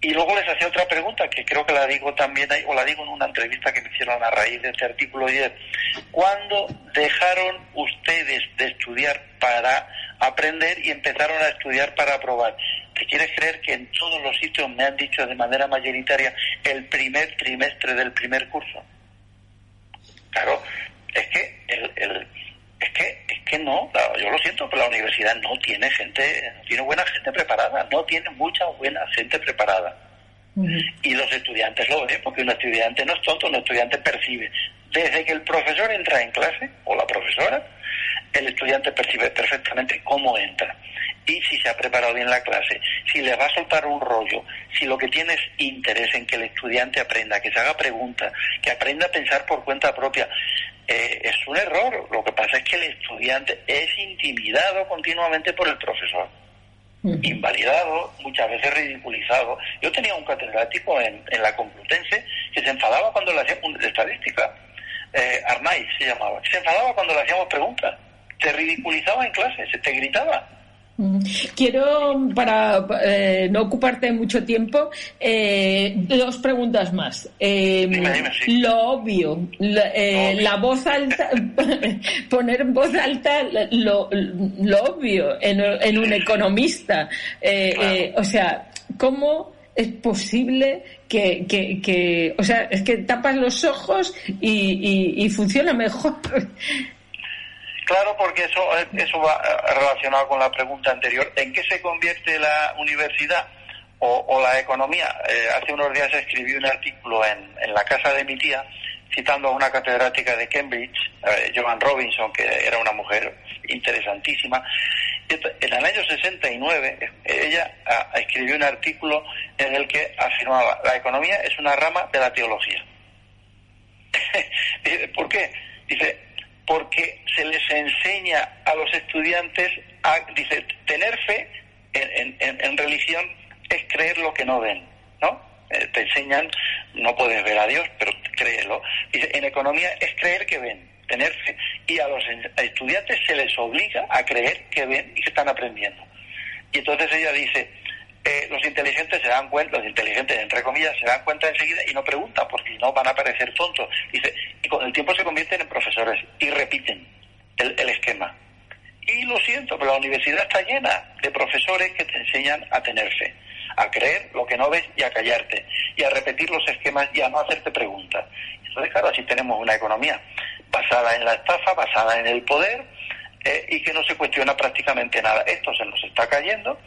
Y luego les hacía otra pregunta que creo que la digo también, o la digo en una entrevista que me hicieron a raíz de este artículo ayer. ¿Cuándo dejaron ustedes de estudiar para aprender y empezaron a estudiar para aprobar? ¿Te quieres creer que en todos los sitios me han dicho de manera mayoritaria el primer trimestre del primer curso? Claro, es que el, el es que, es que no, yo lo siento, pero la universidad no tiene gente, no tiene buena gente preparada, no tiene mucha buena gente preparada. Y los estudiantes lo ven, porque un estudiante no es tonto, un estudiante percibe. Desde que el profesor entra en clase, o la profesora, el estudiante percibe perfectamente cómo entra y si se ha preparado bien la clase, si le va a soltar un rollo, si lo que tiene es interés en que el estudiante aprenda, que se haga preguntas, que aprenda a pensar por cuenta propia, eh, es un error. Lo que pasa es que el estudiante es intimidado continuamente por el profesor, invalidado, muchas veces ridiculizado. Yo tenía un catedrático en, la Complutense que se enfadaba cuando le hacíamos estadística, eh, Arnaiz se llamaba, se enfadaba cuando le hacíamos preguntas, te ridiculizaba en clase, se te gritaba. Quiero, para eh, no ocuparte mucho tiempo, eh, dos preguntas más. Eh, lo obvio, la, voz alta, poner en voz alta lo, obvio en, un economista. o sea, ¿cómo es posible que, que, o sea, es que tapas los ojos y, y funciona mejor? Claro, porque eso, eso va eh, relacionado con la pregunta anterior. ¿En qué se convierte la universidad o, la economía? Eh, hace unos días escribí un artículo en, en, la casa de mi tía citando a una catedrática de Cambridge, eh, Joan Robinson, que era una mujer interesantísima. En el año 69 ella ah, escribió un artículo en el que afirmaba la economía es una rama de la teología. ¿Por qué? Dice, porque se les enseña a los estudiantes a, dice, tener fe en, religión es creer lo que no ven, ¿no? Eh, te enseñan, no puedes ver a Dios, pero créelo. Dice, en economía es creer que ven, tener fe. Y a los estudiantes se les obliga a creer que ven y que están aprendiendo. Y entonces ella dice, eh, los inteligentes se dan cuenta, los inteligentes entre comillas, se dan cuenta enseguida y no preguntan porque no van a parecer tontos. Dice, y con el tiempo se convierten en profesores y repiten el, el esquema. Y lo siento, pero la universidad está llena de profesores que te enseñan a tener fe, a creer lo que no ves y a callarte, y a repetir los esquemas y a no hacerte preguntas. Entonces, claro, así tenemos una economía basada en la estafa, basada en el poder, eh, y que no se cuestiona prácticamente nada. Esto se nos está cayendo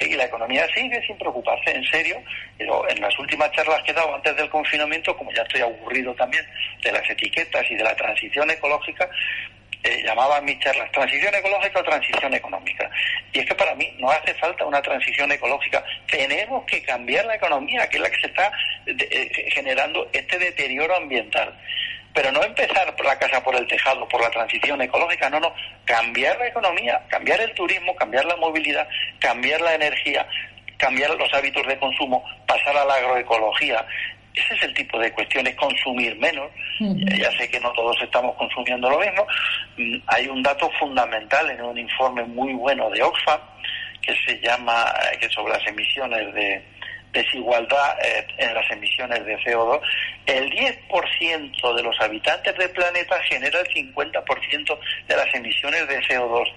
y la economía sigue sin preocuparse en serio. Pero en las últimas charlas que he dado antes del confinamiento, como ya estoy aburrido también de las etiquetas y de la transición ecológica, eh, llamaban mis charlas transición ecológica o transición económica. Y es que para mí no hace falta una transición ecológica. Tenemos que cambiar la economía, que es la que se está eh, generando este deterioro ambiental pero no empezar por la casa por el tejado, por la transición ecológica, no, no, cambiar la economía, cambiar el turismo, cambiar la movilidad, cambiar la energía, cambiar los hábitos de consumo, pasar a la agroecología. Ese es el tipo de cuestiones, consumir menos. Ya sé que no todos estamos consumiendo lo mismo. Mm, hay un dato fundamental en un informe muy bueno de Oxfam que se llama, eh, que sobre las emisiones de, desigualdad eh, en las emisiones de CO2, el 10% de los habitantes del planeta genera el 50% de las emisiones de CO2.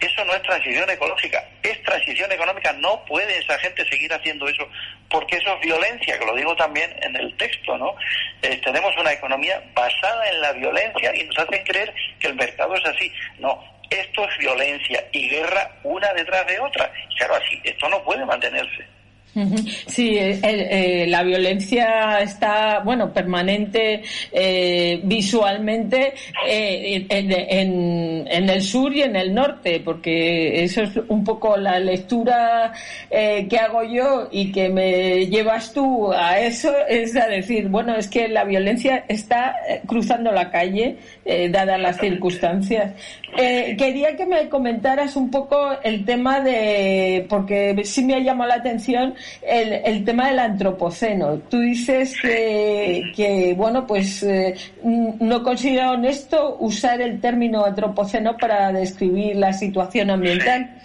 Eso no es transición ecológica, es transición económica. No puede esa gente seguir haciendo eso, porque eso es violencia, que lo digo también en el texto, ¿no? Eh, tenemos una economía basada en la violencia y nos hacen creer que el mercado es así. No, esto es violencia y guerra una detrás de otra. claro, así, esto no puede mantenerse. Sí, eh, la violencia está, bueno, permanente eh, visualmente eh, en, el sur y en el norte, porque eso es un poco la lectura que hago yo y que me llevas tú a eso, es a decir, bueno, es que la violencia está cruzando la calle, dadas las circunstancias. quería que me comentaras un poco el tema de, porque sí me ha llamado la atención, el, tema del antropoceno. Tú dices que, bueno, pues eh, no considera honesto usar el término antropoceno para describir la situación ambiental.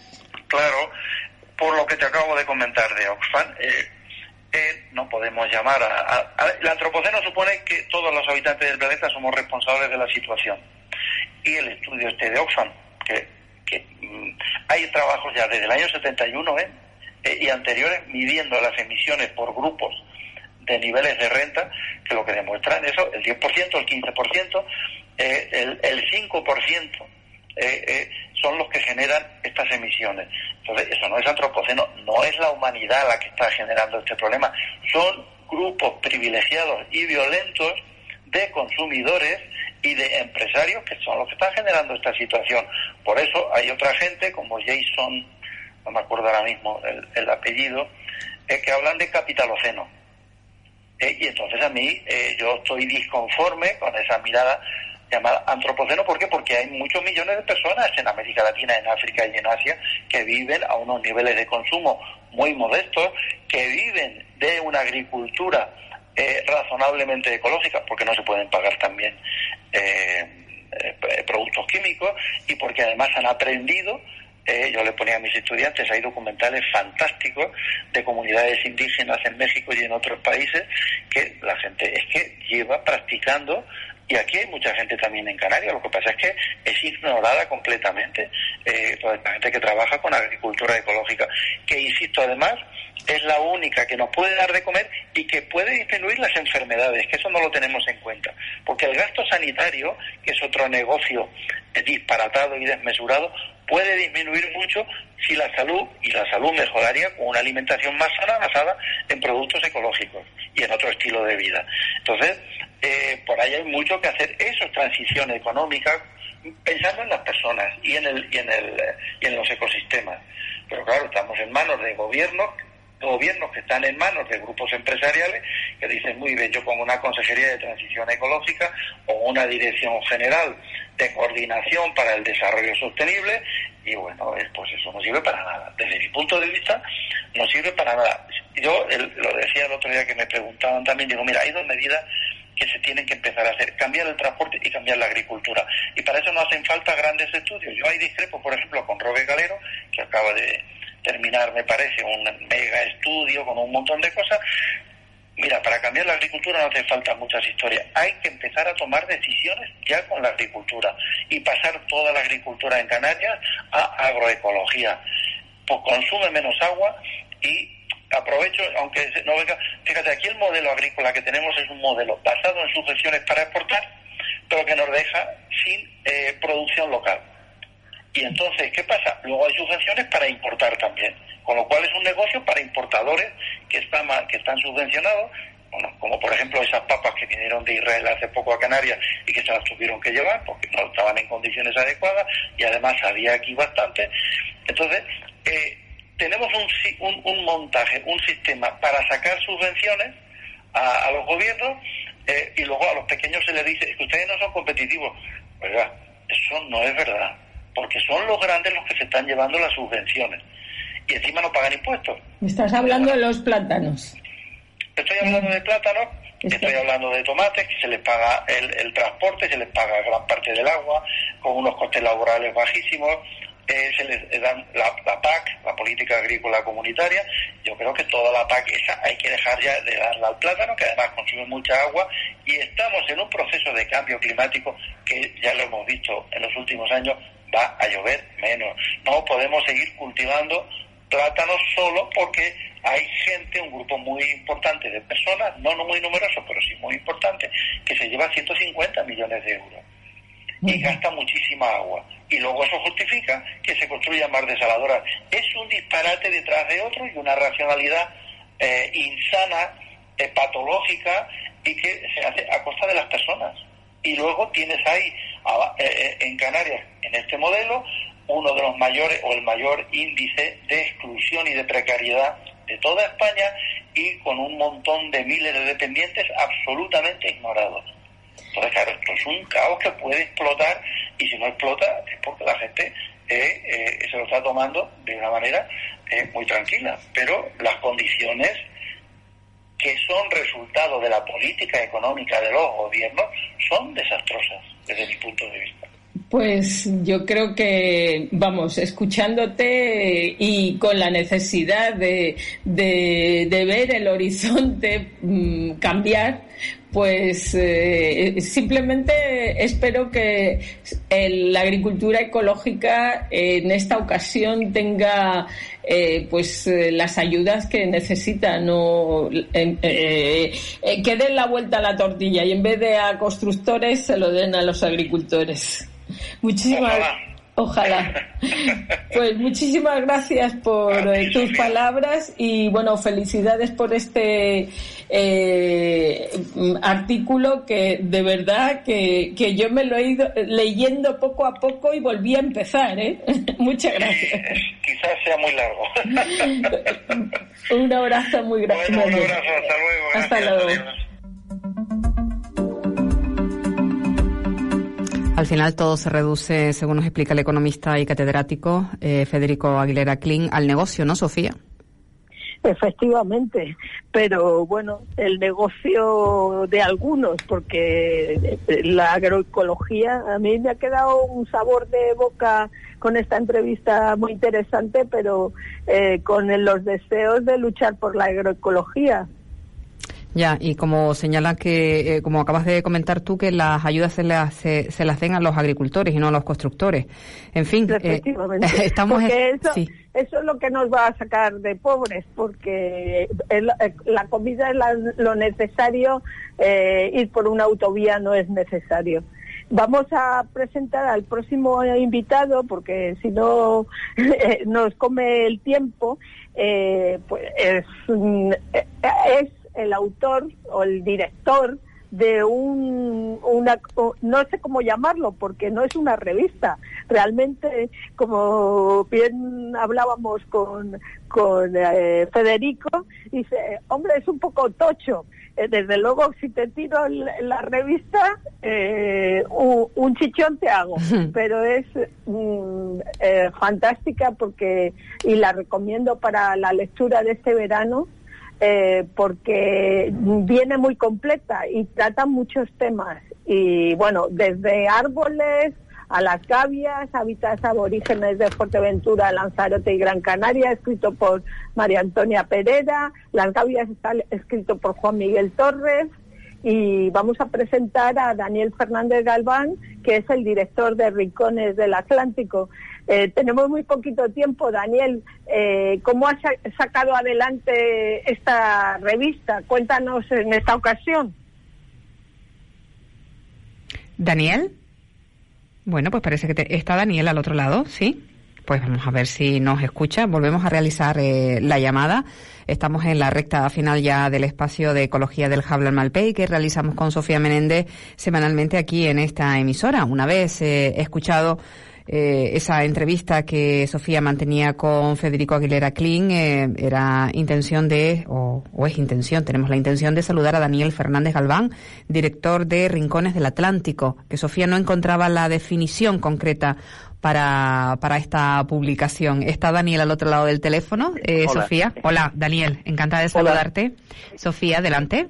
claro, por lo que te acabo de comentar de Oxfam, eh, eh, no podemos llamar a, El antropoceno supone que todos los habitantes del planeta somos responsables de la situación. Y el estudio este de Oxfam, que, que mm, hay trabajos ya desde el año 71, ¿eh? Eh, y anteriores midiendo las emisiones por grupos de niveles de renta, que lo que demuestran eso, el 10%, el 15%, eh, el, el 5% eh, eh, son los que generan estas emisiones. Entonces, eso no es antropoceno, no es la humanidad la que está generando este problema, son grupos privilegiados y violentos de consumidores y de empresarios que son los que están generando esta situación. Por eso hay otra gente como Jason no me acuerdo ahora mismo el, apellido, es que hablan de capitaloceno. Eh, y entonces a mí eh, yo estoy disconforme con esa mirada llamada antropoceno. ¿Por qué? Porque hay muchos millones de personas en América Latina, en África y en Asia que viven a unos niveles de consumo muy modestos, que viven de una agricultura eh, razonablemente ecológica, porque no se pueden pagar también productos químicos y porque además han aprendido eh, yo le ponía a mis estudiantes, hay documentales fantásticos de comunidades indígenas en México y en otros países que la gente es que lleva practicando y aquí hay mucha gente también en Canarias, lo que pasa es que es ignorada completamente eh, esta gente que trabaja con agricultura ecológica, que insisto además es la única que nos puede dar de comer y que puede disminuir las enfermedades, que eso no lo tenemos en cuenta, porque el gasto sanitario, que es otro negocio disparatado y desmesurado, puede disminuir mucho si la salud, y la salud mejoraría con una alimentación más sana basada en productos ecológicos y en otro estilo de vida. Entonces, eh, por ahí hay mucho que hacer. Eso es transición económica, pensando en las personas y en, el, y, en el, y en los ecosistemas. Pero claro, estamos en manos de gobiernos gobiernos que están en manos de grupos empresariales que dicen muy bien, yo pongo una consejería de transición ecológica o una dirección general de coordinación para el desarrollo sostenible y bueno, pues eso no sirve para nada. Desde mi punto de vista, no sirve para nada. Yo lo decía el otro día que me preguntaban también, digo, mira, hay dos medidas que se tienen que empezar a hacer, cambiar el transporte y cambiar la agricultura. Y para eso no hacen falta grandes estudios. Yo ahí discrepo, por ejemplo, con Robe Galero, que acaba de terminar, me parece, un mega estudio con un montón de cosas, Mira, para cambiar la agricultura no hace falta muchas historias. Hay que empezar a tomar decisiones ya con la agricultura y pasar toda la agricultura en Canarias a agroecología. Pues consume menos agua y aprovecho, aunque no venga, fíjate, aquí el modelo agrícola que tenemos es un modelo basado en subvenciones para exportar, pero que nos deja sin eh, producción local. Y entonces, ¿qué pasa? Luego hay subvenciones para importar también con lo cual es un negocio para importadores que están, que están subvencionados, como por ejemplo esas papas que vinieron de Israel hace poco a Canarias y que se las tuvieron que llevar porque no estaban en condiciones adecuadas y además había aquí bastante. Entonces, eh, tenemos un, un, montaje, un sistema para sacar subvenciones a, los gobiernos eh, y luego a los pequeños se les dice que ustedes no son competitivos. Oiga, eso no es verdad, porque son los grandes los que se están llevando las subvenciones y encima no pagan impuestos. Estás hablando de los plátanos. Estoy hablando de plátanos, estoy hablando de tomates, que se les paga el, transporte, se les paga gran parte del agua, con unos costes laborales bajísimos, eh, se les dan la, PAC, la Política Agrícola Comunitaria. Yo creo que toda la PAC esa hay que dejar ya de darla al plátano, que además consume mucha agua, y estamos en un proceso de cambio climático que ya lo hemos visto en los últimos años, va a llover menos. No podemos seguir cultivando plátanos solo porque hay gente, un grupo muy importante de personas, no, no muy numeroso, pero sí muy importante, que se lleva 150 millones de euros y gasta muchísima agua. Y luego eso justifica que se construyan más desaladoras. Es un disparate detrás de otro y una racionalidad eh, insana, eh, patológica y que se hace a costa de las personas. Y luego tienes ahí en Canarias, en este modelo, uno de los mayores o el mayor índice de exclusión y de precariedad de toda España y con un montón de miles de dependientes absolutamente ignorados. Entonces, claro, esto es un caos que puede explotar y si no explota es porque la gente eh, eh, se lo está tomando de una manera eh, muy tranquila. Pero las condiciones que son resultado de la política económica de los gobiernos son desastrosas desde mi punto de vista. Pues yo creo que, vamos, escuchándote y con la necesidad de, de, ver el horizonte mm, cambiar, pues eh, simplemente espero que la agricultura ecológica en esta ocasión tenga eh, pues eh, las ayudas que necesita no que den la vuelta a la tortilla y en vez de a constructores se lo den a los agricultores. Muchísimas Ojalá. Pues muchísimas gracias por eh, tus palabras y bueno, felicidades por este eh, artículo que de verdad que, que, yo me lo he ido leyendo poco a poco y volví a empezar. ¿eh? Muchas gracias. Quizás sea muy largo. un abrazo muy grande. un abrazo, hasta luego. Hasta luego. Al final todo se reduce, según nos explica el economista y catedrático eh, Federico Aguilera Kling, al negocio, ¿no, Sofía? Efectivamente, pero bueno, el negocio de algunos, porque eh, la agroecología a mí me ha quedado un sabor de boca con esta entrevista muy interesante, pero eh, con los deseos de luchar por la agroecología. Ya, y como señala que, eh, como acabas de comentar tú, que las ayudas se las, se, las den a los agricultores y no a los constructores. En fin, eh, estamos... eso, eso es lo que nos va a sacar de pobres, porque la comida es lo necesario, eh, ir por una autovía no es necesario. Vamos a presentar al próximo invitado, porque si no nos come el tiempo, pues es, es el autor o el director de un, una, no sé cómo llamarlo, porque no es una revista. Realmente, como bien hablábamos con, con eh, Federico, dice, hombre, es un poco tocho. Eh, desde luego, si te tiro la, revista, eh, un, chichón te hago, pero es mm, fantástica porque, y la recomiendo para la lectura de este verano, eh, porque viene muy completa y trata muchos temas. Y bueno, desde árboles a las gavias, hábitats aborígenes de Fuerteventura, Lanzarote y Gran Canaria, escrito por María Antonia Pereda. Las gavias está escrito por Juan Miguel Torres. Y vamos a presentar a Daniel Fernández Galván, que es el director de Rincones del Atlántico. Eh, tenemos muy poquito tiempo, Daniel. Eh, ¿Cómo has sacado adelante esta revista? Cuéntanos en esta ocasión. Daniel. Bueno, pues parece que está Daniel al otro lado, ¿sí? Pues vamos a ver si nos escucha. Volvemos a realizar eh, la llamada. Estamos en la recta final ya del espacio de ecología del Jablan Malpey que realizamos con Sofía Menéndez semanalmente aquí en esta emisora. Una vez eh, escuchado eh, esa entrevista que Sofía mantenía con Federico Aguilera Kling eh, era intención de, o, es intención, tenemos la intención de saludar a Daniel Fernández Galván, director de Rincones del Atlántico, que Sofía no encontraba la definición concreta para, para esta publicación. Está Daniel al otro lado del teléfono. Eh, Sofía. Hola, Daniel. Encantada de saludarte. Sofía, adelante.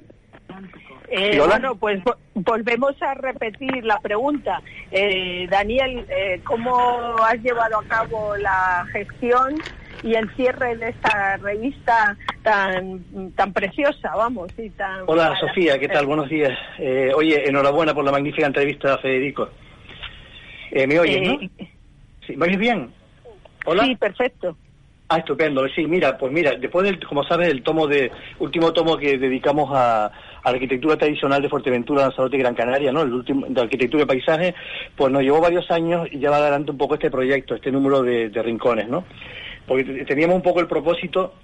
Eh, bueno, pues volvemos a repetir la pregunta. Eh, Daniel, eh, ¿cómo has llevado a cabo la gestión y el cierre de esta revista tan tan preciosa, vamos, y tan... Hola, Sofía, ¿qué tal? Buenos días. Eh, oye, enhorabuena por la magnífica entrevista, Federico. ¿Me oyes, no? ¿Sí? ¿Me oyes bien? ¿Hola? Sí, perfecto. Ah, estupendo. Sí, mira, pues mira, después del, como sabes, el tomo de último tomo que dedicamos a, la arquitectura tradicional de Fuerteventura, Lanzarote y Gran Canaria, ¿no? El último de arquitectura y paisaje, pues nos llevó varios años y ya va adelante un poco este proyecto, este número de, rincones, ¿no? Porque teníamos un poco el propósito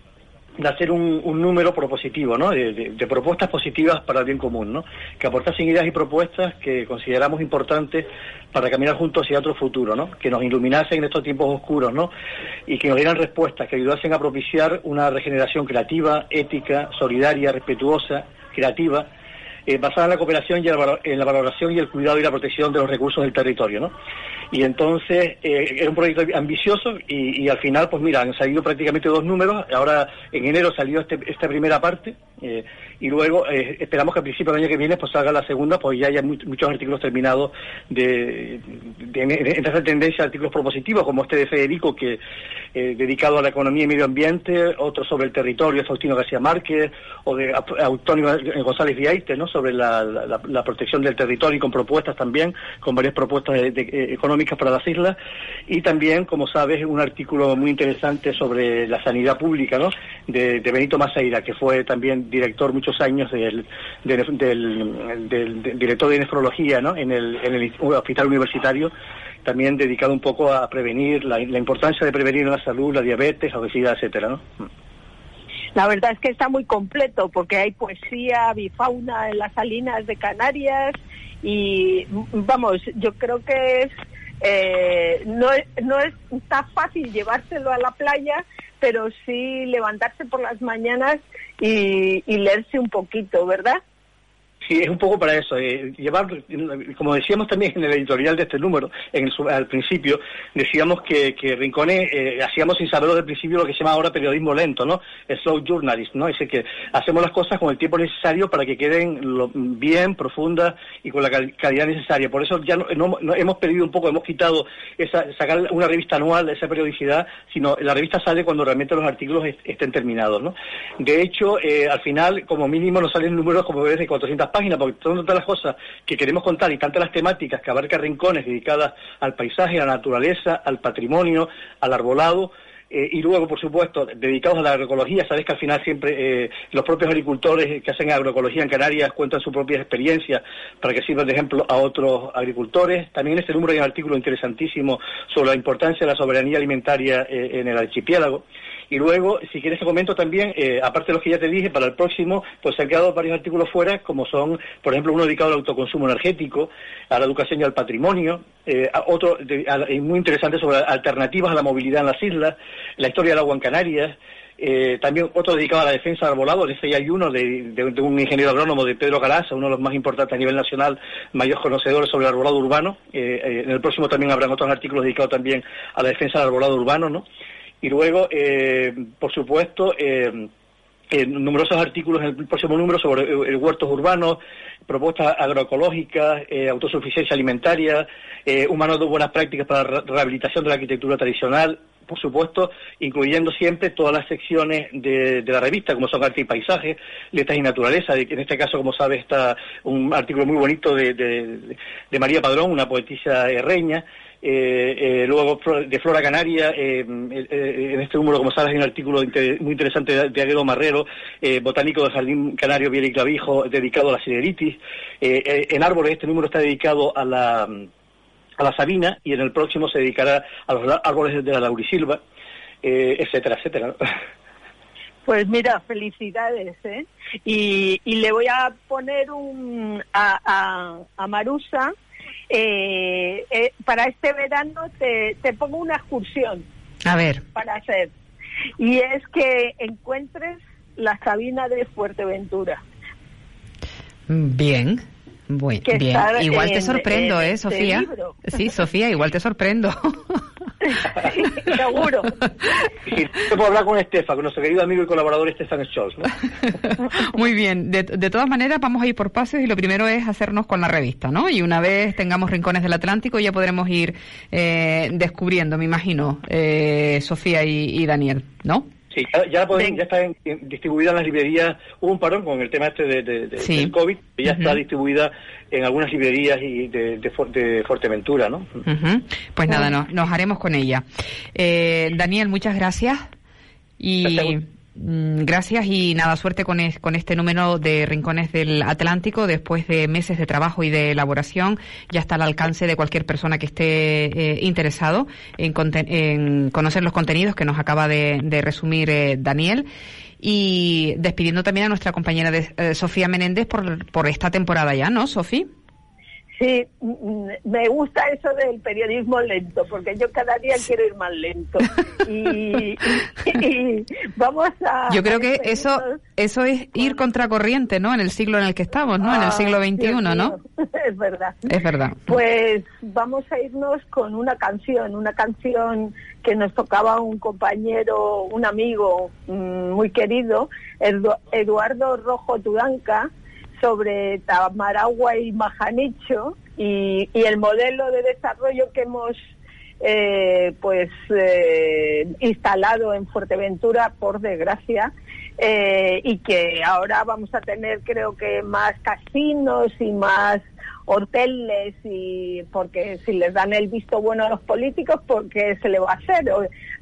de hacer un, número propositivo, ¿no? De, propuestas positivas para el bien común, ¿no? Que aportasen ideas y propuestas que consideramos importantes para caminar juntos hacia otro futuro, ¿no? Que nos iluminasen en estos tiempos oscuros, ¿no? Y que nos dieran respuestas que ayudasen a propiciar una regeneración creativa, ética, solidaria, respetuosa, creativa, eh, basada en la cooperación y en la valoración y el cuidado y la protección de los recursos del territorio, ¿no? Y entonces eh, era un proyecto ambicioso y, al final, pues mira, han salido prácticamente dos números. Ahora en enero salió este, esta primera parte eh, y luego eh, esperamos que a principios del año que viene pues salga la segunda, pues ya haya muchos artículos terminados de, de, esa tendencia de artículos propositivos, como este de Federico, que dedicado a la economía y medio ambiente, otro sobre el territorio, Faustino García Márquez, o de Antonio González Viaite, ¿no? Sobre la, la, protección del territorio y con propuestas también, con varias propuestas económicas para las islas, y también, como sabes, un artículo muy interesante sobre la sanidad pública, ¿no? de, Benito Maceira, que fue también director muchos años del, del, director de nefrología ¿no? en, el, en el hospital universitario, también dedicado un poco a prevenir, la, importancia de prevenir la salud, la diabetes, la obesidad, etcétera, ¿no? La verdad es que está muy completo porque hay poesía, bifauna en las salinas de Canarias y vamos, yo creo que es eh, no, no es tan fácil llevárselo a la playa, pero sí levantarse por las mañanas y, y leerse un poquito, ¿verdad? Sí, es un poco para eso. Eh, llevar, como decíamos también en el editorial de este número, al principio, decíamos que, Rincones eh, hacíamos sin saberlo del principio lo que se llama ahora periodismo lento, ¿no? El slow journalist, ¿no? Es que hacemos las cosas con el tiempo necesario para que queden bien, profundas y con la calidad necesaria. Por eso ya no, hemos perdido un poco, hemos quitado sacar una revista anual, esa periodicidad, sino la revista sale cuando realmente los artículos estén terminados, ¿no? De hecho, eh, al final, como mínimo, nos salen números como ves de 400 porque son todas las cosas que queremos contar y tantas las temáticas que abarca rincones dedicadas al paisaje, a la naturaleza, al patrimonio, al arbolado, eh, y luego, por supuesto, dedicados a la agroecología, sabes que al final siempre eh, los propios agricultores que hacen agroecología en Canarias cuentan sus propias experiencias para que sirvan de ejemplo a otros agricultores. También en este número hay un artículo interesantísimo sobre la importancia de la soberanía alimentaria eh, en el archipiélago. Y luego, si quieres te comento también, eh, aparte de los que ya te dije, para el próximo, pues se han quedado varios artículos fuera, como son, por ejemplo, uno dedicado al autoconsumo energético, a la educación y al patrimonio, eh, otro muy interesante sobre alternativas a la movilidad en las islas, la historia del agua en Canarias, eh, también otro dedicado a la defensa del arbolado, ese ya hay uno de, un ingeniero agrónomo de Pedro Calaza, uno de los más importantes a nivel nacional, mayores conocedores sobre el arbolado urbano. en el próximo también habrán otros artículos dedicados también a la defensa del arbolado urbano, ¿no? Y luego, eh, por supuesto, eh, numerosos artículos en el próximo número sobre eh, huertos urbanos, propuestas agroecológicas, autosuficiencia alimentaria, un manual de buenas prácticas para la rehabilitación de la arquitectura tradicional, por supuesto, incluyendo siempre todas las secciones de, la revista, como son arte y paisaje, letras y naturaleza. En este caso, como sabes, está un artículo muy bonito de, de María Padrón, una poetisa herreña, eh, eh, luego de Flora Canaria, eh, en este número, como sabes, hay un artículo muy interesante de, Aguedo Marrero, botánico del Jardín Canario Viera y Clavijo, dedicado a la sideritis. en árboles, este número está dedicado a la, a la sabina y en el próximo se dedicará a los árboles de la laurisilva, etcétera, etcétera. Pues mira, felicidades, ¿eh? Y, le voy a poner un a, a, a Marusa eh, eh, para este verano te, te pongo una excursión. A ver. Para hacer. Y es que encuentres la Sabina de Fuerteventura. Bien. Muy bien. Igual te sorprendo, ¿eh, este Sofía? Sí, Sofía, igual te sorprendo. Seguro. Sí, puedo hablar con Estefan, con nuestro querido amigo y colaborador Estefan Scholz. Muy bien. De, de, todas maneras, vamos a ir por pasos y lo primero es hacernos con la revista, ¿no? Y una vez tengamos rincones del Atlántico ya podremos ir eh, descubriendo, me imagino, eh, Sofía y Daniel, ¿no? Sí, ya, ya, está distribuida en las librerías. Hubo un parón con el tema este de, del COVID, ya está distribuida en algunas librerías y de, Fuerteventura, ¿no? Pues nada, nos haremos con ella. Eh, Daniel, muchas gracias. Y mm, gracias y nada, suerte con, con este número de Rincones del Atlántico. Después de meses de trabajo y de elaboración, ya está al alcance de cualquier persona que esté eh, interesado en, en, conocer los contenidos que nos acaba de, resumir eh, Daniel. Y despidiendo también a nuestra compañera de, eh, Sofía Menéndez por, por esta temporada ya, ¿no, Sofía? Sí, me gusta eso del periodismo lento, porque yo cada día quiero ir más lento. Y, vamos a... Yo creo que eso eso es ir contracorriente, ¿no? En el siglo en el que estamos, ¿no? en el siglo XXI, ¿no? Es verdad. Es verdad. Pues vamos a irnos con una canción, una canción que nos tocaba un compañero, un amigo mm, muy querido, Eduardo Rojo Tudanca, sobre Tamaragua y Majanicho y, el modelo de desarrollo que hemos eh, pues eh, instalado en Fuerteventura por desgracia eh, y que ahora vamos a tener creo que más casinos y más hoteles y porque si les dan el visto bueno a los políticos porque se le va a hacer.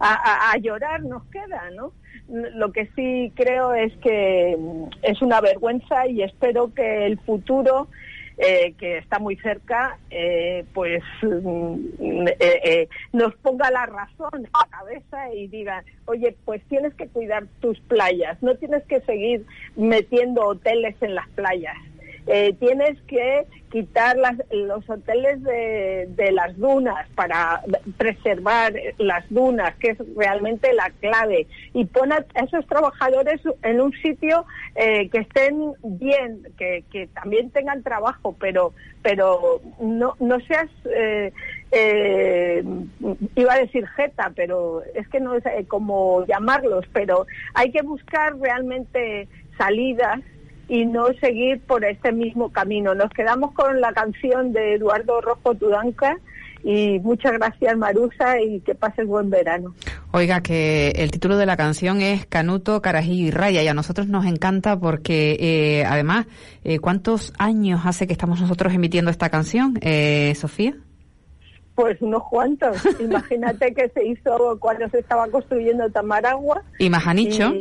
A llorar nos queda no lo que sí creo es que mm, es una vergüenza y espero que el futuro eh, que está muy cerca, eh, pues mm, eh, nos ponga la razón en la cabeza y diga, oye, pues tienes que cuidar tus playas, no tienes que seguir metiendo hoteles en las playas. Tienes que quitar las, los hoteles de, las dunas para preservar las dunas, que es realmente la clave, y pon a esos trabajadores en un sitio eh, que estén bien, que, también tengan trabajo, pero, pero no, no seas, eh, eh, iba a decir jeta, pero es que no es como llamarlos, pero hay que buscar realmente salidas y no seguir por este mismo camino. Nos quedamos con la canción de Eduardo Rojo Tudanca y muchas gracias Marusa y que pases buen verano. Oiga, que el título de la canción es Canuto, Carajillo y Raya y a nosotros nos encanta porque eh, además, eh, ¿cuántos años hace que estamos nosotros emitiendo esta canción, eh, Sofía? Pues unos cuantos. Imagínate que se hizo cuando se estaba construyendo Tamaragua. Y Majanicho.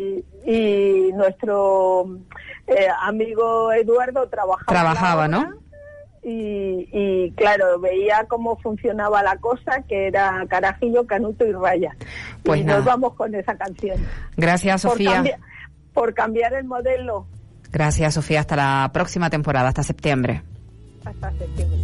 y nuestro eh, amigo Eduardo trabajaba. Trabajaba, ¿no? Y, claro, veía cómo funcionaba la cosa, que era Carajillo, Canuto y Raya. Pues y nos vamos con esa canción. Gracias, Sofía. por cambiar el modelo. Gracias, Sofía. Hasta la próxima temporada, hasta septiembre. Hasta septiembre.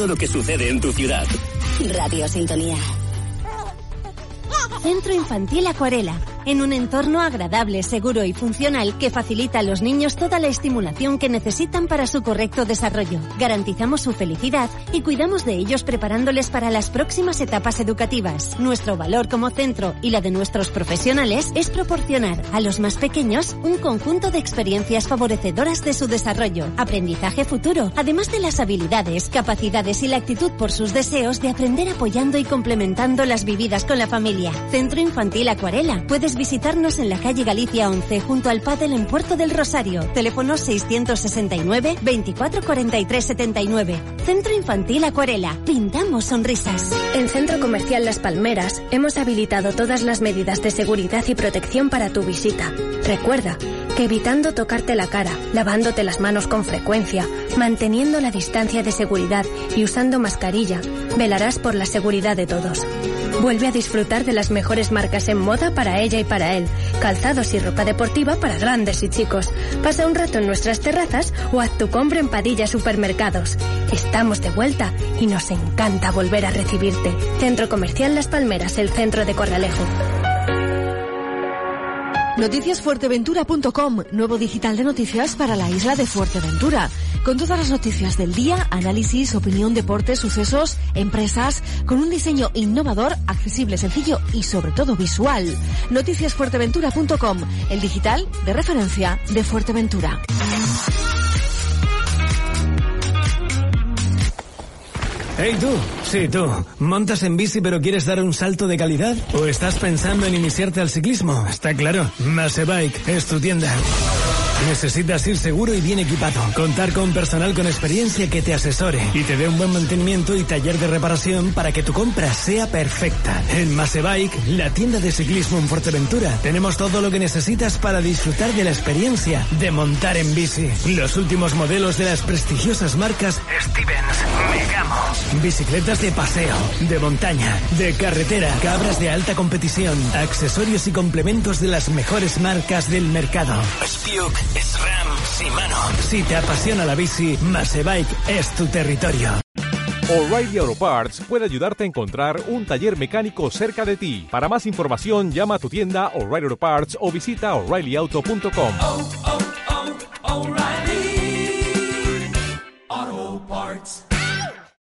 Todo lo que sucede en tu ciudad. Radio Sintonía. Centro Infantil Acuarela en un entorno agradable, seguro y funcional que facilita a los niños toda la estimulación que necesitan para su correcto desarrollo. Garantizamos su felicidad y cuidamos de ellos preparándoles para las próximas etapas educativas. Nuestro valor como centro y la de nuestros profesionales es proporcionar a los más pequeños un conjunto de experiencias favorecedoras de su desarrollo, aprendizaje futuro, además de las habilidades, capacidades y la actitud por sus deseos de aprender apoyando y complementando las vividas con la familia. Centro Infantil Acuarela. Puedes visitarnos en la calle Galicia 11 junto al Padel en Puerto del Rosario. Teléfono 669 24 43 79. Centro Infantil Acuarela. Pintamos sonrisas. En Centro Comercial Las Palmeras hemos habilitado todas las medidas de seguridad y protección para tu visita. Recuerda que evitando tocarte la cara, lavándote las manos con frecuencia, manteniendo la distancia de seguridad y usando mascarilla, velarás por la seguridad de todos. Vuelve a disfrutar de las mejores marcas en moda para ella y para él, calzados y ropa deportiva para grandes y chicos. Pasa un rato en nuestras terrazas o haz tu compra en Padilla Supermercados. Estamos de vuelta y nos encanta volver a recibirte. Centro Comercial Las Palmeras, el centro de Corralejo. Noticiasfuerteventura.com, nuevo digital de noticias para la isla de Fuerteventura. Con todas las noticias del día, análisis, opinión, deportes, sucesos, empresas, con un diseño innovador, accesible, sencillo y sobre todo visual. Noticiasfuerteventura.com, el digital de referencia de Fuerteventura. Hey tú, sí tú, ¿montas en bici pero quieres dar un salto de calidad? ¿O estás pensando en iniciarte al ciclismo? Está claro, Masebike es tu tienda. Necesitas ir seguro y bien equipado. Contar con personal con experiencia que te asesore y te dé un buen mantenimiento y taller de reparación para que tu compra sea perfecta. En Masebike, la tienda de ciclismo en Fuerteventura, tenemos todo lo que necesitas para disfrutar de la experiencia de montar en bici. Los últimos modelos de las prestigiosas marcas Stevens, Megamo. Bicicletas de paseo, de montaña, de carretera, cabras de alta competición, accesorios y complementos de las mejores marcas del mercado es Ram Simano. Si te apasiona la bici, Masebike es tu territorio. O'Reilly Auto Parts puede ayudarte a encontrar un taller mecánico cerca de ti. Para más información, llama a tu tienda O'Reilly Auto Parts o visita oreillyauto.com. Oh,